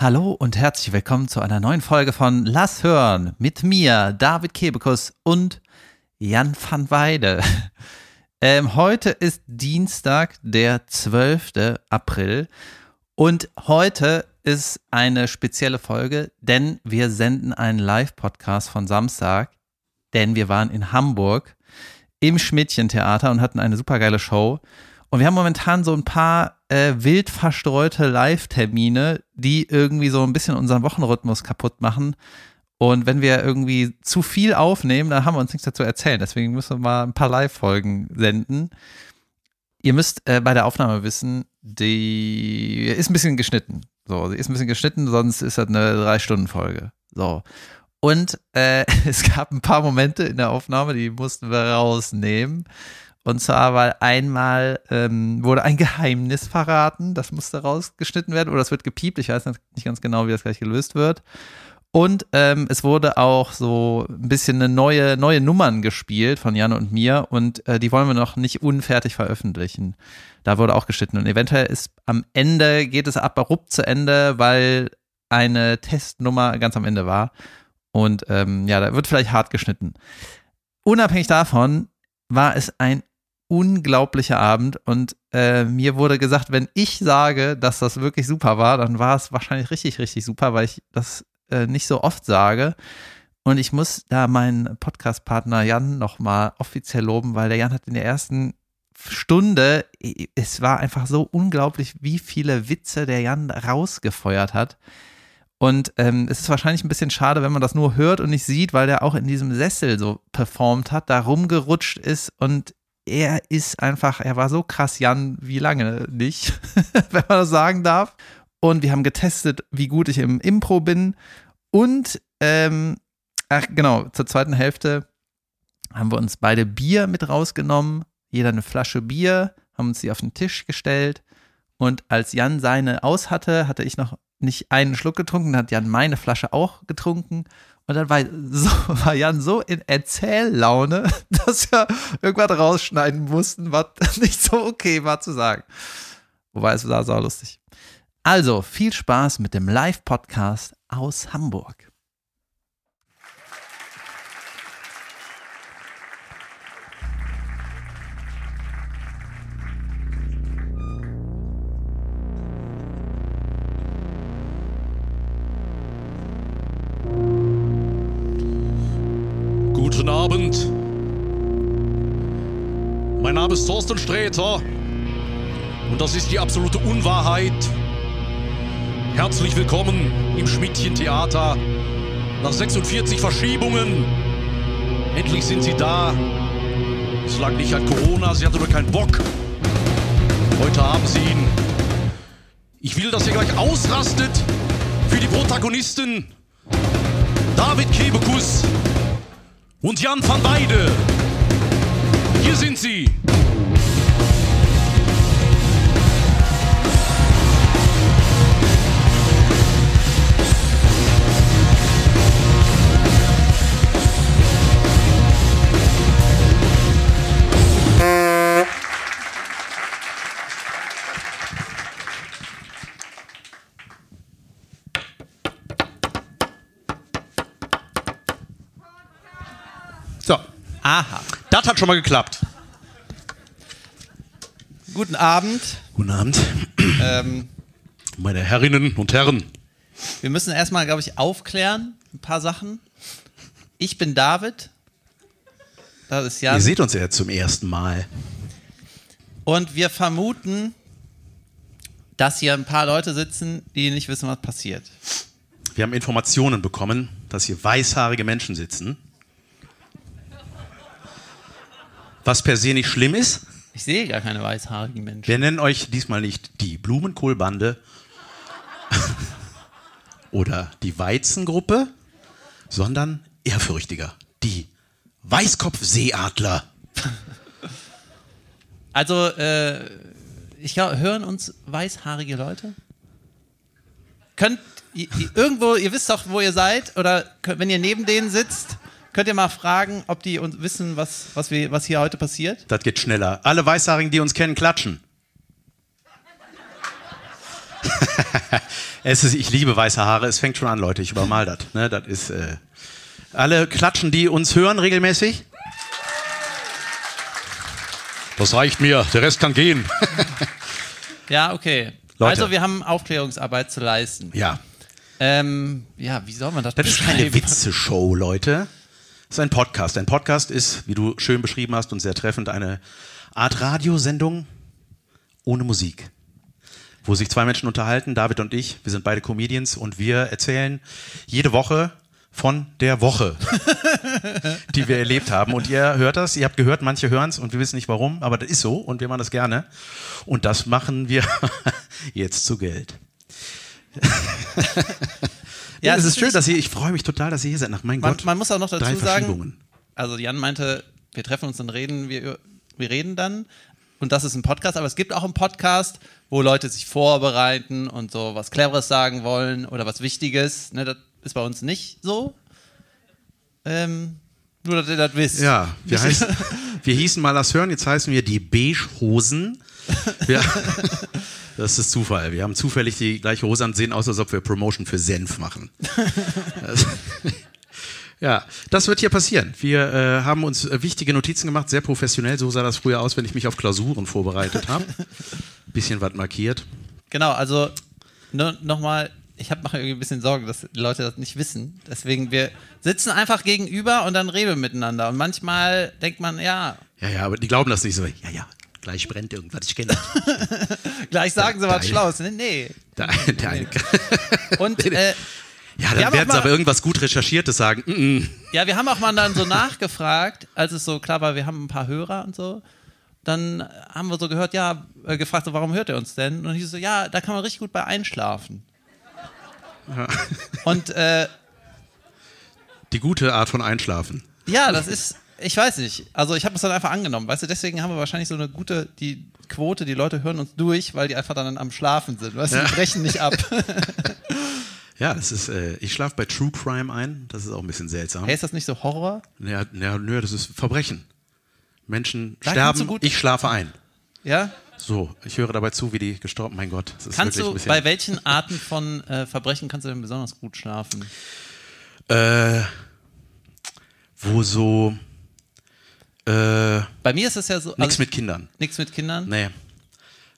Hallo und herzlich willkommen zu einer neuen Folge von Lass hören mit mir, David Kebekus und Jan van Weide. Ähm, heute ist Dienstag, der 12. April und heute ist eine spezielle Folge, denn wir senden einen Live-Podcast von Samstag, denn wir waren in Hamburg im Schmidtchen-Theater und hatten eine supergeile Show. Und wir haben momentan so ein paar äh, wild verstreute Live-Termine, die irgendwie so ein bisschen unseren Wochenrhythmus kaputt machen. Und wenn wir irgendwie zu viel aufnehmen, dann haben wir uns nichts dazu erzählen. Deswegen müssen wir mal ein paar Live-Folgen senden. Ihr müsst äh, bei der Aufnahme wissen, die ist ein bisschen geschnitten. So, sie ist ein bisschen geschnitten, sonst ist das eine Drei-Stunden-Folge. So. Und äh, es gab ein paar Momente in der Aufnahme, die mussten wir rausnehmen. Und zwar, weil einmal ähm, wurde ein Geheimnis verraten, das musste rausgeschnitten werden oder es wird gepiept. Ich weiß nicht ganz genau, wie das gleich gelöst wird. Und ähm, es wurde auch so ein bisschen eine neue, neue Nummern gespielt von Jan und mir und äh, die wollen wir noch nicht unfertig veröffentlichen. Da wurde auch geschnitten. Und eventuell ist am Ende, geht es abrupt zu Ende, weil eine Testnummer ganz am Ende war. Und ähm, ja, da wird vielleicht hart geschnitten. Unabhängig davon war es ein unglaublicher Abend und äh, mir wurde gesagt, wenn ich sage, dass das wirklich super war, dann war es wahrscheinlich richtig, richtig super, weil ich das äh, nicht so oft sage. Und ich muss da meinen Podcast-Partner Jan nochmal offiziell loben, weil der Jan hat in der ersten Stunde, es war einfach so unglaublich, wie viele Witze der Jan rausgefeuert hat. Und ähm, es ist wahrscheinlich ein bisschen schade, wenn man das nur hört und nicht sieht, weil der auch in diesem Sessel so performt hat, da rumgerutscht ist und er ist einfach, er war so krass Jan wie lange nicht, wenn man das sagen darf. Und wir haben getestet, wie gut ich im Impro bin. Und, ähm, ach genau, zur zweiten Hälfte haben wir uns beide Bier mit rausgenommen. Jeder eine Flasche Bier, haben uns sie auf den Tisch gestellt. Und als Jan seine aus hatte, hatte ich noch nicht einen Schluck getrunken, hat Jan meine Flasche auch getrunken. Und dann war, so, war Jan so in Erzähllaune, dass wir irgendwas rausschneiden mussten, was nicht so okay war zu sagen. Wobei es war sau lustig. Also viel Spaß mit dem Live-Podcast aus Hamburg. Abend. Mein Name ist Thorsten Sträter und das ist die absolute Unwahrheit. Herzlich willkommen im Schmidtchen-Theater. Nach 46 Verschiebungen. Endlich sind Sie da. Es lag nicht an Corona, Sie hatten nur keinen Bock. Heute haben Sie ihn. Ich will, dass ihr gleich ausrastet für die Protagonisten. David Kebekus und Jan van Weide. Hier sind sie. Hat schon mal geklappt. Guten Abend. Guten Abend, Ähm, meine Herrinnen und Herren. wir müssen erstmal, glaube ich, aufklären, ein paar Sachen. Ich bin David. Das ist Jan. Ihr seht uns ja zum ersten Mal. Und wir vermuten, dass hier ein paar Leute sitzen, die nicht wissen, was passiert. Wir haben Informationen bekommen, dass hier weißhaarige Menschen sitzen. Was per se nicht schlimm ist. Ich sehe gar keine weißhaarigen Menschen. Wir nennen euch diesmal nicht die Blumenkohlbande oder die Weizengruppe, sondern ehrfürchtiger, die Weißkopfseeadler. Also, äh, ich glaub, hören uns weißhaarige Leute? Könnt ihr, ihr- irgendwo, ihr wisst doch, wo ihr seid, oder könnt, wenn ihr neben denen sitzt, könnt ihr mal fragen, ob die uns wissen, was, was, wir, was hier heute passiert? Das geht schneller. Alle Weißhaarigen, die uns kennen, klatschen. Es ist, ich liebe weiße Haare. Es fängt schon an, Leute. Ich übermal das. Ne? Das ist. Äh, alle klatschen, die uns hören regelmäßig. Das reicht mir, der Rest kann gehen. Ja, okay. Leute. Also wir haben Aufklärungsarbeit zu leisten. Ja. Ähm, ja, wie soll man das Das ist keine? Witze-Show, Leute. Das ist ein Podcast. Ein Podcast ist, wie du schön beschrieben hast und sehr treffend, eine Art Radiosendung ohne Musik. Wo sich zwei Menschen unterhalten, David und ich. Wir sind beide Comedians und wir erzählen jede Woche von der Woche, die wir erlebt haben. Und ihr hört das, ihr habt gehört, manche hören es und wir wissen nicht warum, aber das ist so und wir machen das gerne. Und das machen wir jetzt zu Geld. Ja, es ist schön, dass ihr, ich freue mich total, dass ihr hier seid. Nach mein Man, Gott. man muss auch noch dazu sagen, also Jan meinte, wir treffen uns und reden, wir, wir reden dann. Und das ist ein Podcast, aber es gibt auch einen Podcast, wo Leute sich vorbereiten und so was Cleveres sagen wollen oder was Wichtiges. Ne, das ist bei uns nicht so. Ähm, nur, dass ihr das wisst. Ja, wir, heißen, wir hießen mal das Hören, jetzt heißen wir die Beige-Hosen. Wir, das ist Zufall. Wir haben zufällig die gleiche Hose an, sehen aus, als ob wir Promotion für Senf machen. Ja, das wird hier passieren. Wir äh, haben uns äh, wichtige Notizen gemacht, sehr professionell. So sah das früher aus, wenn ich mich auf Klausuren vorbereitet habe. Bisschen was markiert. Genau, also nochmal, ich habe mache irgendwie ein bisschen Sorge, dass die Leute das nicht wissen. Deswegen, wir sitzen einfach gegenüber und dann reden wir miteinander. Und manchmal denkt man, ja, Ja, ja, aber die glauben das nicht so. Ja, ja, gleich brennt irgendwas. Ich kenne das. gleich sagen sie was. Schlaues. Nee, nee. Der, der eine, Und äh, ja, Wir dann haben werden sie aber irgendwas gut Recherchiertes sagen. Mm -mm. ja, wir haben auch mal dann so nachgefragt, als es so klar war, wir haben ein paar Hörer und so. Dann haben wir so gehört, ja, äh, gefragt, so, warum hört ihr uns denn? Und ich so, ja, da kann man richtig gut bei einschlafen. Und äh, Die gute Art von Einschlafen. Ja, das ist, ich weiß nicht. Also ich habe es dann einfach angenommen, weißt du, deswegen haben wir wahrscheinlich so eine gute, die Quote, die Leute hören uns durch, weil die einfach dann am Schlafen sind, weißt du, die brechen nicht ab. Ja, das ist, äh, ich schlafe bei True Crime ein. Das ist auch ein bisschen seltsam. hey, ist das nicht so Horror? Ja, ja, nö, das ist Verbrechen. Menschen Da sterben, ich schlafe ein. Ja? So, ich höre dabei zu, wie die gestorben. Mein Gott, das ist Kannst wirklich du, bei welchen Arten von äh, Verbrechen kannst du denn besonders gut schlafen? äh, wo so äh, Bei mir ist es ja so. nichts also, mit Kindern. Nix mit Kindern? Nee.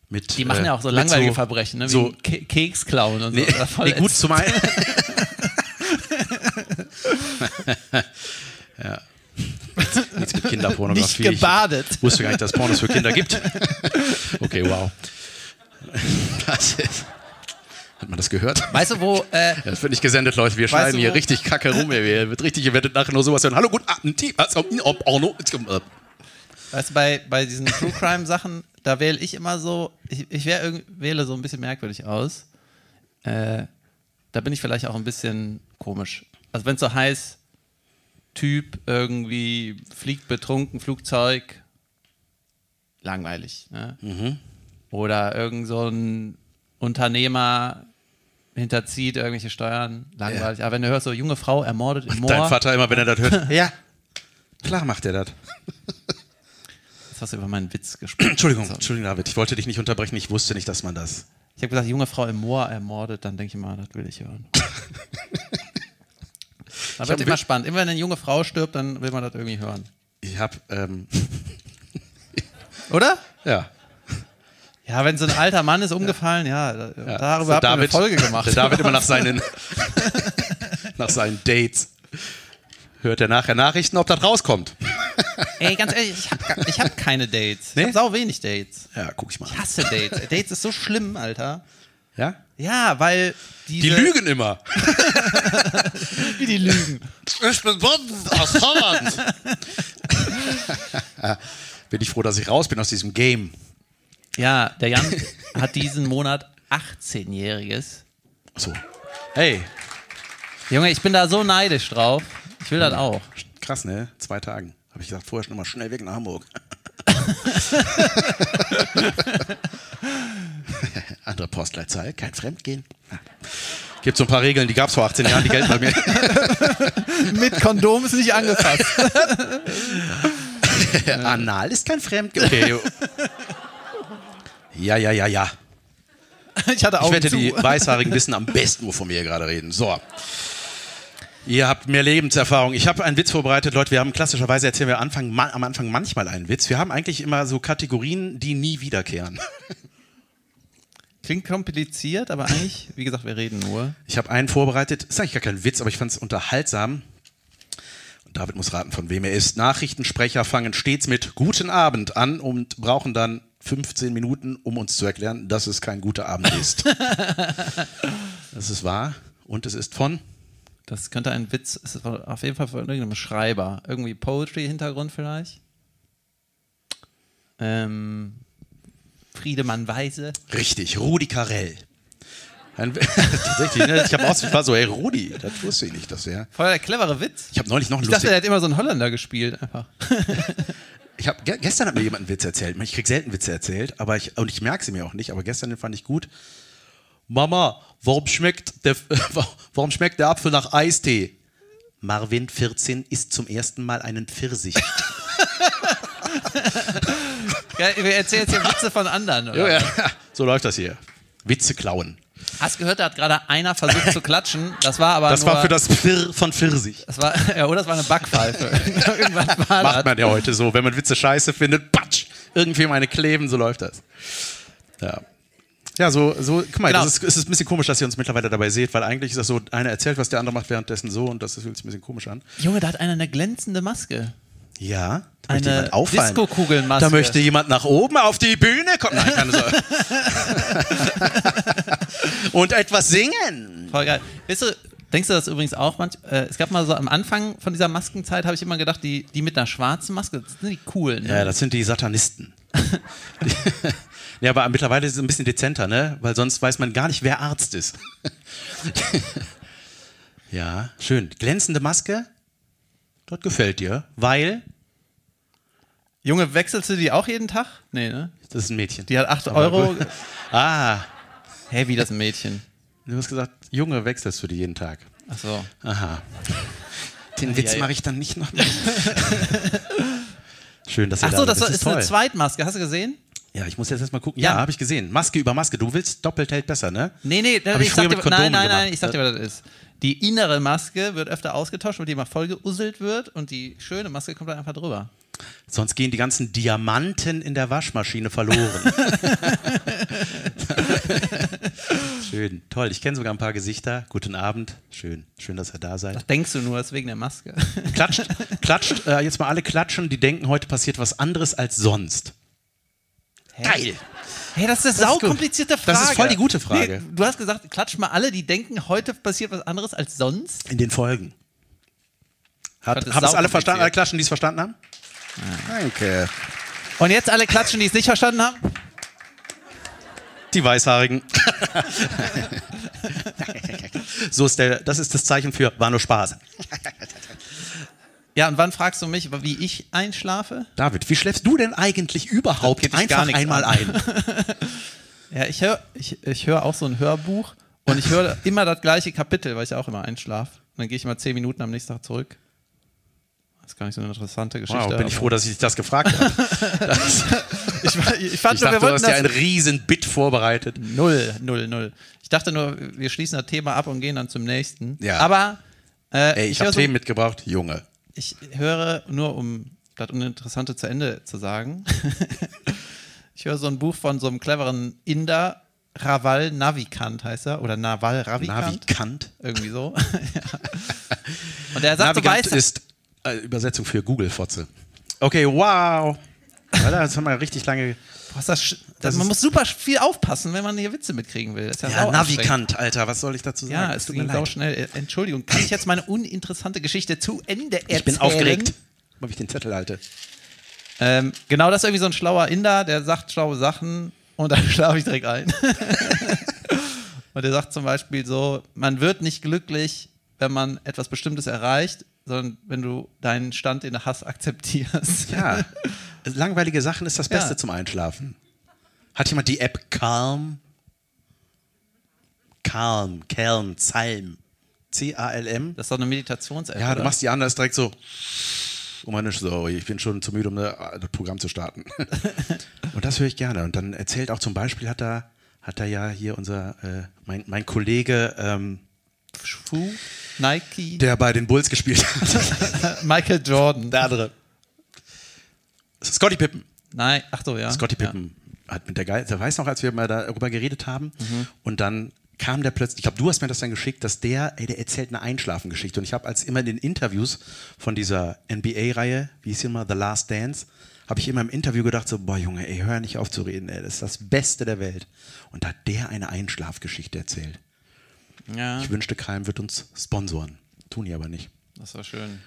Mit, Die machen äh, ja auch so langweilige Verbrechen, ne? Wie so Ke Keks klauen und Nee, so. Nee, gut zum einen. ja. Nichts mit Kinderpornografie. Nicht gebadet. Ich wusste gar nicht, dass es Pornos für Kinder gibt. Okay, wow. Das ist, hat man das gehört? Weißt du, wo, äh, Das wird nicht gesendet, Leute. Wir schneiden hier richtig kacke rum. Ey. Wir wird richtig, ihr werdet nachher nur sowas hören. Hallo, gut, Abend. Ob Orno. Weißt du, bei, bei diesen True Crime Sachen, da wähle ich immer so, ich, ich wär, irgend- wähle so ein bisschen merkwürdig aus. Äh, da bin ich vielleicht auch ein bisschen komisch. Also wenn es so heißt, Typ irgendwie fliegt betrunken, Flugzeug, langweilig. Ne? Mhm. Oder irgend so ein Unternehmer hinterzieht irgendwelche Steuern, langweilig. Aber wenn du hörst, so junge Frau ermordet im Moor, Dein Vater immer, wenn er das hört. Ja. Klar macht er das. jetzt hast du über meinen Witz gesprochen. Entschuldigung, So. Entschuldigung, David. Ich wollte dich nicht unterbrechen. Ich wusste nicht, dass man das. Ich habe gesagt, junge Frau im Moor ermordet, dann denke ich mal, das will ich hören. Da hab wird immer spannend. Immer wenn eine junge Frau stirbt, dann will man das irgendwie hören. Ich habe, ähm, Oder? ja. Ja, wenn so ein alter Mann ist umgefallen, ja, da, ja. darüber habt ihr eine Folge gemacht. Der David immer nach seinen, nach seinen Dates. Hört er nachher Nachrichten, ob das rauskommt. Ey, ganz ehrlich, ich habe ich hab keine Dates. Nee? Ich habe sau wenig Dates. Ja, guck ich mal. Ich hasse Dates. Dates ist so schlimm, Alter. Ja? Ja, weil. Die lügen immer. Wie die lügen. Ich bin aus Holland. bin ich froh, dass ich raus bin aus diesem Game. Ja, der Jan hat diesen Monat 18-Jähriges. So. Hey, Junge, ich bin da so neidisch drauf. Ich will das auch. krass, ne? Zwei Tagen. Habe ich gesagt, vorher schon mal schnell weg nach Hamburg. Andere Postleitzahl, kein Fremdgehen. Gibt so ein paar Regeln, die gab es vor 18 Jahren, die gelten bei mir. Mit Kondom ist nicht angefasst. Anal ist kein Fremdgehen. Okay. Ja, ja, ja, ja. Ich hatte Ich Augen wette, zu. die Weißhaarigen wissen am besten, wovon wir hier gerade reden. So. Ihr habt mehr Lebenserfahrung. Ich habe einen Witz vorbereitet, Leute. Wir haben klassischerweise erzählen wir Anfang, am Anfang manchmal einen Witz. Wir haben eigentlich immer so Kategorien, die nie wiederkehren. Klingt kompliziert, aber eigentlich, wie gesagt, wir reden nur. Ich habe einen vorbereitet. Ist eigentlich gar kein Witz, aber ich fand es unterhaltsam. Und David muss raten, von wem er ist. Nachrichtensprecher fangen stets mit Guten Abend an und brauchen dann 15 Minuten, um uns zu erklären, dass es kein guter Abend ist. das ist wahr. Und es ist von Das könnte ein Witz, es ist auf jeden Fall von irgendeinem Schreiber. Irgendwie Poetry-Hintergrund vielleicht. Ähm, Friedemann Weise. Richtig, Rudi Carell. Tatsächlich, ne? ich habe aus, ich war so, ey, Rudi, das wusste ich nicht, dass er. Voll der clevere Witz. Ich habe neulich noch einen Ich dachte, er hat immer so einen Holländer gespielt. Einfach. Ich hab, ge gestern hat mir jemand einen Witz erzählt. Ich krieg selten Witze erzählt, aber ich, und ich merke sie mir auch nicht, aber gestern den fand ich gut. Mama, warum schmeckt der, warum schmeckt der Apfel nach Eistee? Marvin, 14, isst zum ersten Mal einen Pfirsich. Ja, wir erzählen jetzt hier Witze von anderen. Oder? ja, so läuft das hier. Witze klauen. Hast gehört, da hat gerade einer versucht zu klatschen. Das war aber Das nur, war für das Pfir von Pfirsich. Das war, ja, oder das war eine Backpfeife. Irgendwas war Macht man ja heute so. Wenn man Witze scheiße findet, patsch, irgendwie meine kleben, so läuft das. Ja. Ja, so, so guck mal, Genau. das ist, es ist ein bisschen komisch, dass ihr uns mittlerweile dabei seht, weil eigentlich ist das so, einer erzählt, was der andere macht währenddessen so und das fühlt sich ein bisschen komisch an. Junge, da hat einer eine glänzende Maske. Ja, da möchte Eine. Disco-Kugelmaske. Da möchte jemand nach oben auf die Bühne kommen. Nein, keine Sorge. und etwas singen. Voll geil. Weißt du, denkst du das übrigens auch manch, äh, Es gab mal so am Anfang von dieser Maskenzeit, habe ich immer gedacht, die, die mit einer schwarzen Maske, das sind die coolen. Ne? Ja, das sind die Satanisten. ja, aber mittlerweile ist es ein bisschen dezenter, ne? Weil sonst weiß man gar nicht, wer Arzt ist. ja, schön. Glänzende Maske. Das gefällt dir, weil Junge, wechselst du die auch jeden Tag? Nee, ne? das ist ein Mädchen. Die hat 8 Euro. ah, Hä, wie das ein Mädchen? du hast gesagt, Junge, wechselst du die jeden Tag. Ach so. Aha. Den Witz mache ich dann nicht noch. Schön, dass ihr Ach da so, seid. das, ist, eine toll. Zweitmaske. Hast du gesehen? Ja, ich muss jetzt erstmal gucken. Ja. Ja, habe ich gesehen. Maske über Maske. Du willst doppelt hält besser, ne? Nee, nee, Hab ich ich sag dir, nein, nein, nein, ich sag dir, was das ist. Die innere Maske wird öfter ausgetauscht, weil die immer voll geuselt wird und die schöne Maske kommt dann einfach drüber. Sonst gehen die ganzen Diamanten in der Waschmaschine verloren. Schön, toll. Ich kenne sogar ein paar Gesichter. Guten Abend. Schön, schön, dass ihr da seid. Das denkst du nur, das ist wegen der Maske. Klatscht, klatscht, äh, jetzt mal alle klatschen, die denken, heute passiert was anderes als sonst. Geil. Hey, das ist eine saukomplizierte Frage. Das ist voll die gute Frage. Nee, du hast gesagt, klatsch mal alle, die denken, heute passiert was anderes als sonst. In den Folgen. Hat, haben es alle verstanden? Alle klatschen, die es verstanden haben? Danke. Und jetzt alle klatschen, die es nicht verstanden haben? Die Weißhaarigen. so ist der, das ist das Zeichen für war nur Spaß. Ja, und wann fragst du mich, wie ich einschlafe? David, wie schläfst du denn eigentlich überhaupt einfach einmal an. ein? Ja, ich höre ich, ich hör auch so ein Hörbuch und ich höre immer das gleiche Kapitel, weil ich auch immer einschlafe. Und dann gehe ich mal zehn Minuten am nächsten Tag zurück. Das ist gar nicht so eine interessante Geschichte. Wow, bin ich froh, dass ich dich das gefragt habe. Ich, ich fand Ich nur, dachte, wir du hast ja ein riesen Bit vorbereitet. null, null, null. Ich dachte nur, wir schließen das Thema ab und gehen dann zum nächsten. Ja. Aber äh, Ey, ich, höre habe so, Themen mitgebracht, Junge. Ich höre nur, um das Uninteressante zu Ende zu sagen. ich höre so ein Buch von so einem cleveren Inder, Raval Navikant heißt er, oder Naval Ravikant. Navikant. Irgendwie so. ja. Und er sagt, du Navigant weißt, ist äh, Übersetzung für Google-Fotze. Okay, wow. Das haben wir richtig lange. Was das, Das man muss super viel aufpassen, wenn man hier Witze mitkriegen will. Ja, Ja. Navikant, Alter, was soll ich dazu sagen? Ja, Es es tut mir ging sau leid. schnell. Äh, Entschuldigung, kann ich jetzt meine uninteressante Geschichte zu Ende erzählen? Ich bin aufgeregt, weil ich den Zettel halte. Ähm, genau, das ist irgendwie so ein schlauer Inder, der sagt schlaue Sachen und dann schlafe ich direkt ein. und der sagt zum Beispiel so, man wird nicht glücklich, wenn man etwas Bestimmtes erreicht, sondern wenn du deinen Stand in der Hass akzeptierst. Ja, langweilige Sachen ist das Beste Ja. zum Einschlafen. Hat jemand die App Calm? Calm, Calm, Zalm. C-A-L-M? Das ist doch eine Meditations-App. Ja, du machst die an, da ist direkt so. Oh Mann, so, ich bin schon zu müde, um das Programm zu starten. und das höre ich gerne. Und dann erzählt auch zum Beispiel, hat er hat er ja hier unser, äh, mein, mein Kollege, ähm, Schuh, Nike, der bei den Bulls gespielt hat. Michael Jordan. der andere. Scotty Pippen. Nein, ach so, ja. Scotty Pippen hat mit der Geil, der weiß noch, als wir mal darüber geredet haben Mhm. und dann kam der plötzlich, ich glaube, du hast mir das dann geschickt, dass der, ey, der erzählt eine Einschlafengeschichte und ich habe als immer in den Interviews von dieser NBA-Reihe, wie hieß sie immer, The Last Dance, habe ich immer im Interview gedacht so, boah Junge, ey, hör nicht auf zu reden, ey, das ist das Beste der Welt. Und da hat der eine Einschlafgeschichte erzählt. Ja, ja Ich wünschte, Keim wird uns sponsoren. Tun die aber nicht. das war schön.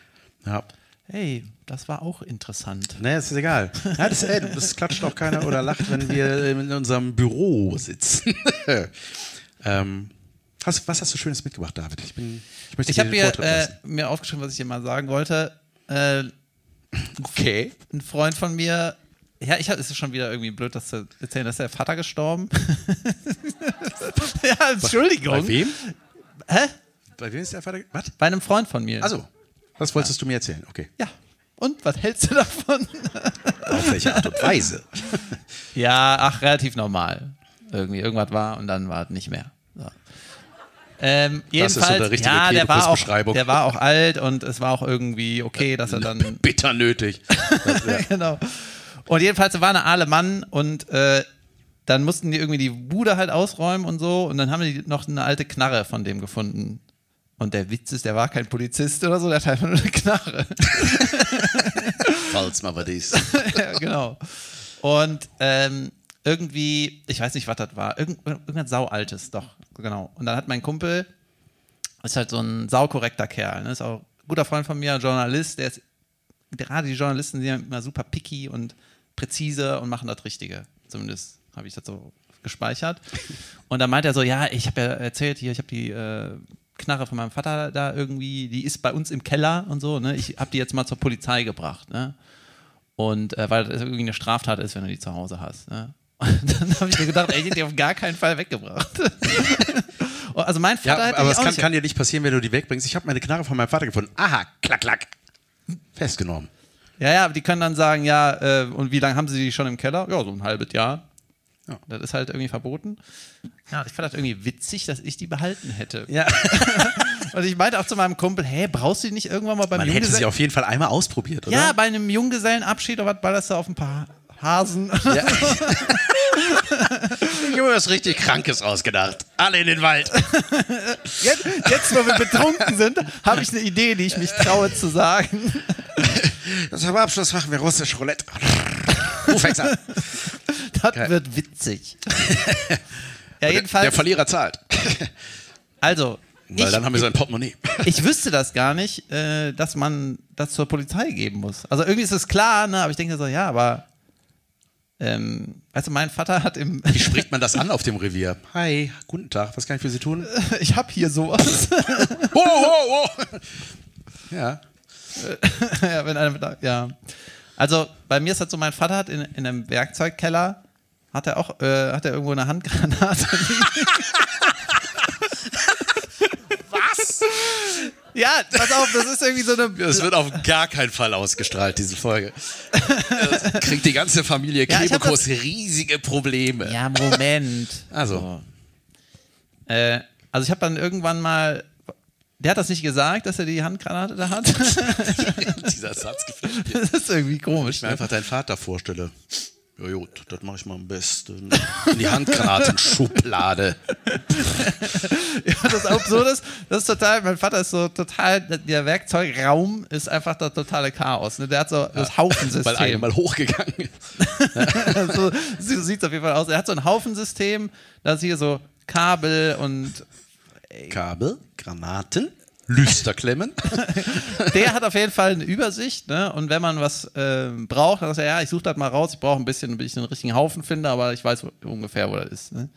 Ja. Hey, das war auch interessant. Nee, ist egal. Ja, das, ey, das klatscht auch keiner oder lacht, wenn wir in unserem Büro sitzen. ähm, hast, was hast du Schönes mitgebracht, David? Ich, bin, ich möchte Ich habe mir, äh, mir aufgeschrieben, was ich dir mal sagen wollte. Äh, Okay. ein Freund von mir, ja, ich hab, es ist schon wieder irgendwie blöd, das zu erzählen, dass der Vater gestorben. ja, Entschuldigung. Bei wem? Hä? Bei wem ist der Vater? Was? Bei einem Freund von mir. Also, was wolltest du mir erzählen? Okay. Ja. Und was hältst du davon? Auf welche Art und Weise? Ja, ach, relativ normal. Irgendwie, irgendwas war und dann war es nicht mehr. So. Ähm, Das ist so jedenfalls, der richtige ja, der war, auch, der war auch alt und es war auch irgendwie okay, dass er dann Bitter nötig. Das, ja. genau. Und jedenfalls war eine aale Mann und äh, dann mussten die irgendwie die Bude halt ausräumen und so und dann haben die noch eine alte Knarre von dem gefunden. Und der Witz ist, der war kein Polizist oder so, der hat einfach nur eine Knarre. Falls mal was ist. ja, genau. Und ähm, irgendwie, ich weiß nicht, was das war, irgend, irgendwas Saualtes, doch, genau. Und dann hat mein Kumpel, ist halt so ein saukorrekter Kerl, ne? ist auch ein guter Freund von mir, ein Journalist, der ist, gerade die Journalisten sind ja immer super picky und präzise und machen das Richtige. Zumindest habe ich das so gespeichert. Und dann meint er so, ja, ich habe ja erzählt hier, ich habe die äh, Knarre von meinem Vater da irgendwie, die ist bei uns im Keller und so, ne? Ich habe die jetzt mal zur Polizei gebracht, ne? Und äh, weil das irgendwie eine Straftat ist, wenn du die zu Hause hast. Ne? Und dann habe ich mir gedacht, ey, ich hätte die auf gar keinen Fall weggebracht. also mein Vater Ja, hätte aber es kann, kann dir nicht passieren, wenn du die wegbringst. Ich habe meine Knarre von meinem Vater gefunden. Aha, klack, klack. Festgenommen. Ja, ja, aber die können dann sagen, ja, äh, und wie lange haben sie die schon im Keller? Ja, so ein halbes Jahr. Ja. Das ist halt irgendwie verboten. Ja, ich fand das irgendwie witzig, dass ich die behalten hätte. Ja. Und ich meinte auch zu meinem Kumpel, hey, brauchst du die nicht irgendwann mal beim Man hätte sie Junggesellen- auf jeden Fall einmal ausprobiert, oder? Ja, bei einem Junggesellenabschied oder was ballerst du auf ein paar Hasen? Ja. ich habe mir was richtig Krankes ausgedacht. Alle in den Wald. Jetzt, jetzt, wo wir betrunken sind, habe ich eine Idee, die ich mich traue zu sagen. Zum Abschluss machen wir russisch Roulette. Du fängst an. Das Geil. wird witzig. Ja, Der jedenfalls. Verlierer zahlt. Also, Weil ich, dann haben wir sein Portemonnaie. ich wüsste das gar nicht, äh, dass man das zur Polizei geben muss. Also irgendwie ist es klar, ne? aber ich denke so, ja, aber ähm, weißt du, mein Vater hat im, Wie spricht man das an auf dem Revier? Hi, guten Tag, was kann ich für Sie tun? ich habe hier sowas. Oh, oh, oh. Ja. ja, wenn einer mit, ja. Also bei mir ist das so, mein Vater hat in, in einem Werkzeugkeller, hat er auch, äh, hat er irgendwo eine Handgranate. Was? ja, pass auf, das ist irgendwie so eine. Das wird auf gar keinen Fall ausgestrahlt, diese Folge. Das kriegt die ganze Familie Ja, riesige Probleme. Ja, Moment. Also. So. Äh, also ich habe dann irgendwann mal. Der hat das nicht gesagt, dass er die Handgranate da hat. Dieser Satz gefällt mir. das ist irgendwie komisch. Ich mir Ne? einfach deinen Vater vorstelle. Ja gut, das mache ich mal am besten. In die Handgranatenschublade. Ja, das Absurde ist, das ist total, mein Vater ist so total, der Werkzeugraum ist einfach das totale Chaos. Ne? Der hat so das Weil Haufensystem. einer mal hochgegangen ist. so so sieht es auf jeden Fall aus. Er hat so ein Haufensystem, da ist hier so Kabel und Kabel, Granaten, Lüsterklemmen. der hat auf jeden Fall eine Übersicht. Ne? Und wenn man was äh, braucht, dann sagt er, ja, ich suche das mal raus, ich brauche ein bisschen, bis ich den richtigen Haufen finde, aber ich weiß ungefähr, wo das ist. Ne?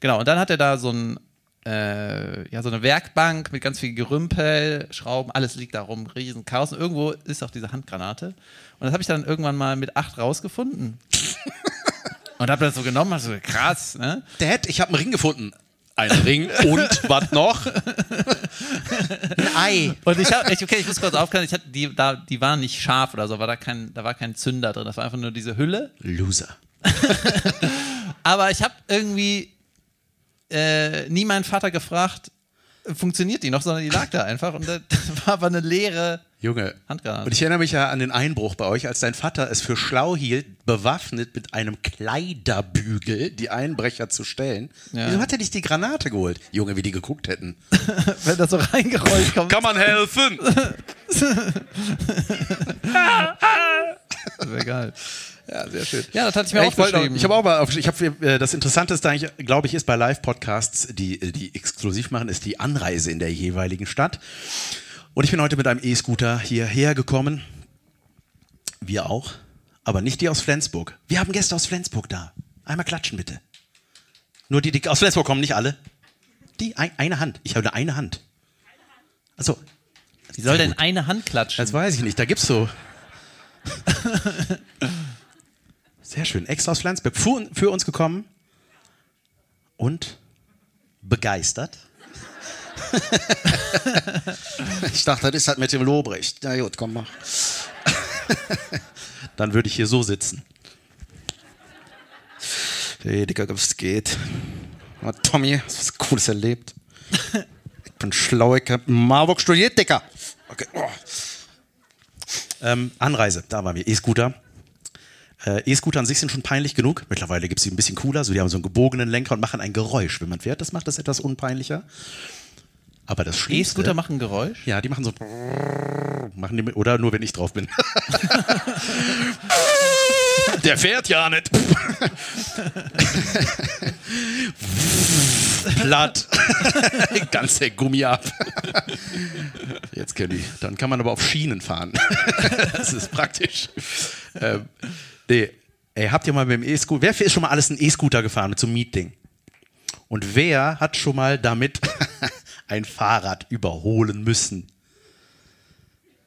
Genau, und dann hat er da so ein äh, ja, so eine Werkbank mit ganz viel Gerümpel, Schrauben, alles liegt da rum, riesen Chaos. Und irgendwo ist auch diese Handgranate. Und das habe ich dann irgendwann mal mit acht rausgefunden. Und habe das so genommen, also krass, ne? Dad, ich habe einen Ring gefunden. Ein Ring und was noch? Ein Ei. Und ich habe, okay, ich muss kurz aufklären, ich hatte, die, da, die waren nicht scharf oder so, war da kein, da war kein Zünder drin, das war einfach nur diese Hülle. Loser. Aber ich habe irgendwie äh, nie meinen Vater gefragt, funktioniert die noch, sondern die lag da einfach und das war aber eine leere Junge. Handgranate. Und ich erinnere mich ja an den Einbruch bei euch, als dein Vater es für schlau hielt, bewaffnet mit einem Kleiderbügel die Einbrecher zu stellen. Ja. Wieso hat er nicht die Granate geholt? Junge, wie die geguckt hätten. Wenn das so reingerollt kommt. Kann man helfen? Wäre geil. Ja, sehr schön. Ja, das hatte ich mir Ja, ich aufgeschrieben. ich habe auch mal auf, ich habe äh, das Interessanteste glaube ich, ist bei Live-Podcasts, die, die exklusiv machen, ist die Anreise in der jeweiligen Stadt. Und ich bin heute mit einem E-Scooter hierher gekommen. Wir auch, aber nicht die aus Flensburg. Wir haben Gäste aus Flensburg da. Einmal klatschen bitte. Nur die, die aus Flensburg kommen, nicht alle. Die ein, eine Hand. Ich habe nur eine Hand. Also, Wie soll denn eine Hand klatschen? das weiß ich nicht. Da gibt's so. Sehr schön. Extra aus Flensburg. Für, uns gekommen und begeistert. ich dachte, das ist halt mit dem Lobrecht. Na gut, komm mal. Dann würde ich hier so sitzen. Hey, Digga, was geht? Na, Tommy, hast du was Cooles erlebt? Ich bin schlau, ich hab Marburg studiert, Digga. Okay. Oh. Ähm, Anreise, da waren wir. E-Scooter. Äh, E-Scooter an sich sind schon peinlich genug. Mittlerweile gibt es sie ein bisschen cooler. So, die haben so einen gebogenen Lenker und machen ein Geräusch, wenn man fährt. Das macht das etwas unpeinlicher. Aber das Schlimmste... E-Scooter machen Geräusch? Ja, die machen so... Machen die, oder nur, wenn ich drauf bin. Der fährt ja nicht. Platt. Ganz der Gummi ab. Jetzt kenne ich. Dann kann man aber auf Schienen fahren. Das ist praktisch. Ähm, nee. Ey, habt ihr mal mit dem E-Scooter, wer ist schon mal alles ein E-Scooter gefahren mit so einem Mietding? Und wer hat schon mal damit ein Fahrrad überholen müssen?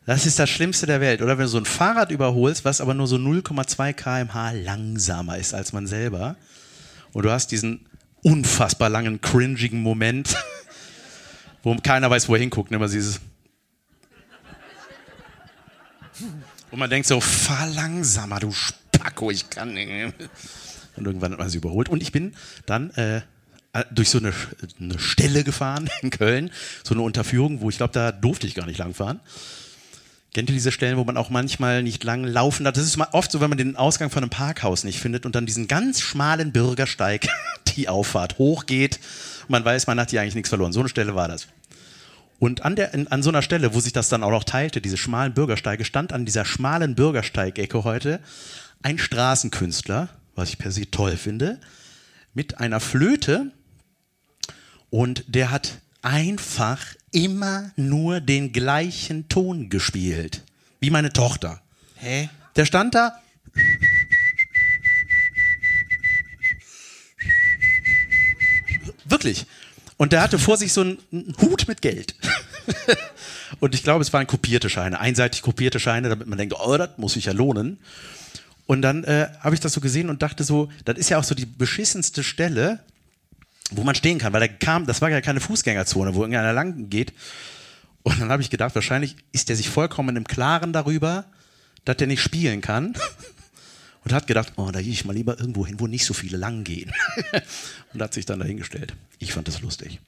Das ist das Schlimmste der Welt. Oder wenn du so ein Fahrrad überholst, was aber nur so 0,2 km/h langsamer ist als man selber. Und du hast diesen unfassbar langen, cringigen Moment, wo keiner weiß, wo er hinguckt. Immer dieses. Und man denkt so, fahr langsamer, du Spacko, ich kann nicht. Und irgendwann hat man sie überholt. Und ich bin dann äh, durch so eine, eine Stelle gefahren in Köln, so eine Unterführung, wo ich glaube, da durfte ich gar nicht lang fahren. Kennt ihr diese Stellen, wo man auch manchmal nicht lang laufen darf? Das ist oft so, wenn man den Ausgang von einem Parkhaus nicht findet und dann diesen ganz schmalen Bürgersteig, die Auffahrt hochgeht. Man weiß, man hat hier eigentlich nichts verloren. So eine Stelle war das. Und an, der, an so einer Stelle, wo sich das dann auch noch teilte, diese schmalen Bürgersteige, stand an dieser schmalen Bürgersteigecke heute ein Straßenkünstler, was ich per se toll finde, mit einer Flöte und der hat einfach immer nur den gleichen Ton gespielt. Wie meine Tochter. Hä? Der stand da. Wirklich. Und der hatte vor sich so einen Hut mit Geld. Und ich glaube, es waren kopierte Scheine, einseitig kopierte Scheine, damit man denkt, oh, das muss sich ja lohnen. Und dann äh, habe ich das so gesehen und dachte so, das ist ja auch so die beschissenste Stelle, wo man stehen kann, weil da kam, das war ja keine Fußgängerzone, wo irgendeiner lang geht. Und dann habe ich gedacht, wahrscheinlich ist der sich vollkommen im Klaren darüber, dass der nicht spielen kann. Und hat gedacht, oh, da gehe ich mal lieber irgendwo hin, wo nicht so viele lang gehen. und hat sich dann dahingestellt. Ich fand das lustig.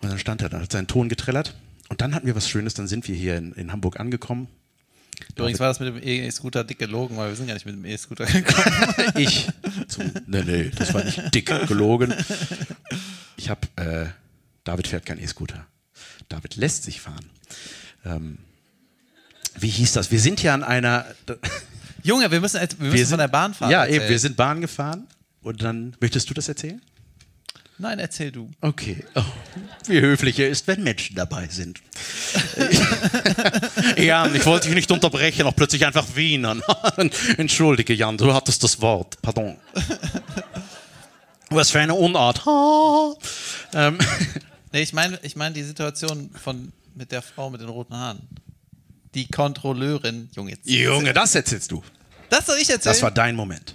Und dann stand er da, hat seinen Ton getrellert. Und dann hatten wir was Schönes, dann sind wir hier in, in Hamburg angekommen. Übrigens war das mit dem E-Scooter dick gelogen, weil wir sind gar nicht mit dem E-Scooter gekommen. ich. Zum, nee, nee, das war nicht dick gelogen. Ich habe, äh, David fährt kein E-Scooter. David lässt sich fahren. Ähm, wie hieß das? Wir sind ja an einer. Junge, wir müssen, wir müssen Wir von der Bahnfahrt Ja, erzählen. eben, wir sind Bahn gefahren. Und dann, möchtest du das erzählen? Nein, erzähl du. Okay. Oh, wie höflich er ist, wenn Menschen dabei sind. Jan, ich wollte dich nicht unterbrechen, auch plötzlich einfach wienern. Entschuldige, Jan, du hattest das Wort. Pardon. Was für eine Unart. Ähm, Nee, ich meine ich mein die Situation von, mit der Frau mit den roten Haaren. Die Kontrolleurin. Junge, jetzt. Junge, das erzählst du. Das soll ich erzählen? Das war dein Moment.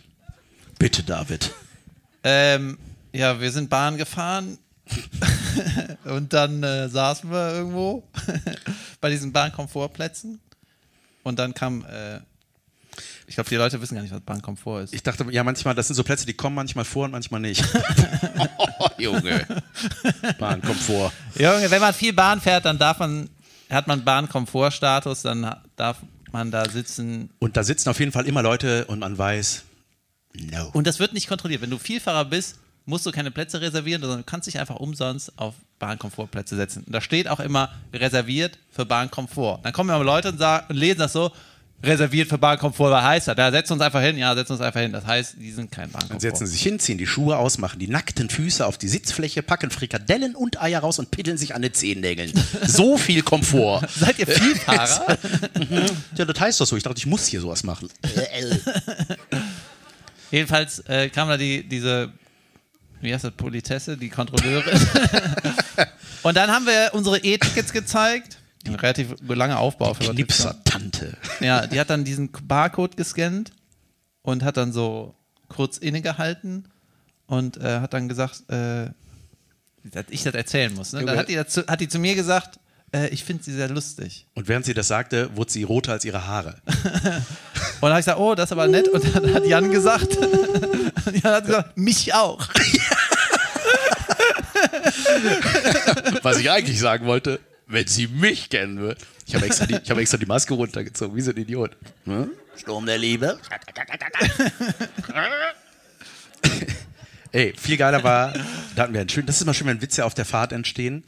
Bitte, David. Ähm, ja, wir sind Bahn gefahren und dann äh, saßen wir irgendwo bei diesen Bahnkomfortplätzen und dann kam, äh, Ich glaube, die Leute wissen gar nicht, was Bahnkomfort ist. Ich dachte, ja, manchmal, das sind so Plätze, die kommen manchmal vor und manchmal nicht. oh, Junge. Bahnkomfort. Junge, wenn man viel Bahn fährt, dann darf man, hat man Bahnkomfortstatus, dann darf man da sitzen. Und da sitzen auf jeden Fall immer Leute und man weiß, no. Und das wird nicht kontrolliert. Wenn du Vielfahrer bist, musst du keine Plätze reservieren, sondern du kannst dich einfach umsonst auf Bahnkomfortplätze setzen. Und da steht auch immer reserviert für Bahnkomfort. Dann kommen immer Leute und, sagen, und lesen das so, reserviert für Bahnkomfort, was heißt das? Da setzen uns einfach hin, ja, setzen uns einfach hin. Das heißt, die sind kein Dann Bahnkomfort. setzen sie sich hin, ziehen die Schuhe aus, machen die nackten Füße auf die Sitzfläche, packen Frikadellen und Eier raus und piddeln sich an den Zehennägeln. So viel Komfort. Seid ihr Vielfahrer? Ja, das heißt doch so. Ich dachte, ich muss hier sowas machen. Jedenfalls äh, kam da die, diese, wie heißt das, Politesse, die Kontrolleurin. und dann haben wir unsere E-Tickets gezeigt. Ein relativ langer Aufbau für. Knipser-Tante. Ja, die hat dann diesen Barcode gescannt und hat dann so kurz innegehalten und äh, hat dann gesagt, äh, dass ich das erzählen muss. Ne? Dann hat die, dazu, hat die zu mir gesagt, äh, ich finde sie sehr lustig. Und während sie das sagte, wurde sie roter als ihre Haare. Und dann habe ich gesagt, oh, das ist aber nett. Und dann hat Jan gesagt, Jan hat gesagt, mich auch. Was ich eigentlich sagen wollte, wenn sie mich kennen würde. Ich habe extra, die- ich habe extra die Maske runtergezogen, wie so ein Idiot. Hm? Sturm der Liebe. Ey, viel geiler war, da hatten wir einen schönen, das ist immer schön, wenn Witze auf der Fahrt entstehen.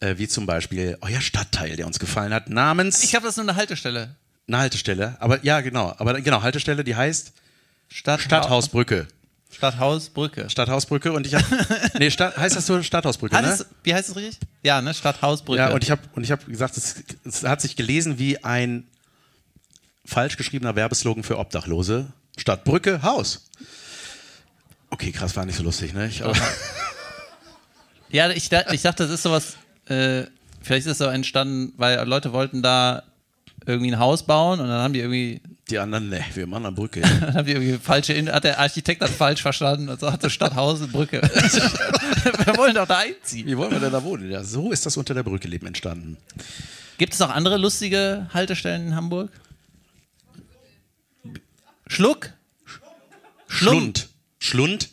Äh, wie zum Beispiel euer Stadtteil, der uns gefallen hat, namens Ich glaube, das nur eine Haltestelle. eine Haltestelle. Aber ja, genau. Aber genau, Haltestelle, die heißt Stadt Stadthausbrücke. Stadthausbrücke. Stadthausbrücke und ich habe. nee, Stadt, heißt das so Stadthausbrücke, ne? wie heißt es richtig? Ja, ne? Stadthausbrücke. Ja, und ich habe habe gesagt, es, es hat sich gelesen wie ein falsch geschriebener Werbeslogan für Obdachlose. Stadt Brücke, Haus. Okay, krass, war nicht so lustig, ne? Ich, Ja, ich, ich dachte, das ist sowas, äh, vielleicht ist es so entstanden, weil Leute wollten da irgendwie ein Haus bauen und dann haben die irgendwie, die anderen, ne, wir machen eine Brücke. dann haben die irgendwie falsche, In- hat der Architekt das falsch verstanden und sagte Stadthaus und Brücke. Wir wollen doch da einziehen. Wie wollen wir denn da wohnen? Ja, so ist das unter der Brücke Leben entstanden. Gibt es noch andere lustige Haltestellen in Hamburg? Schluck? Schlump. Schlund. Schlund?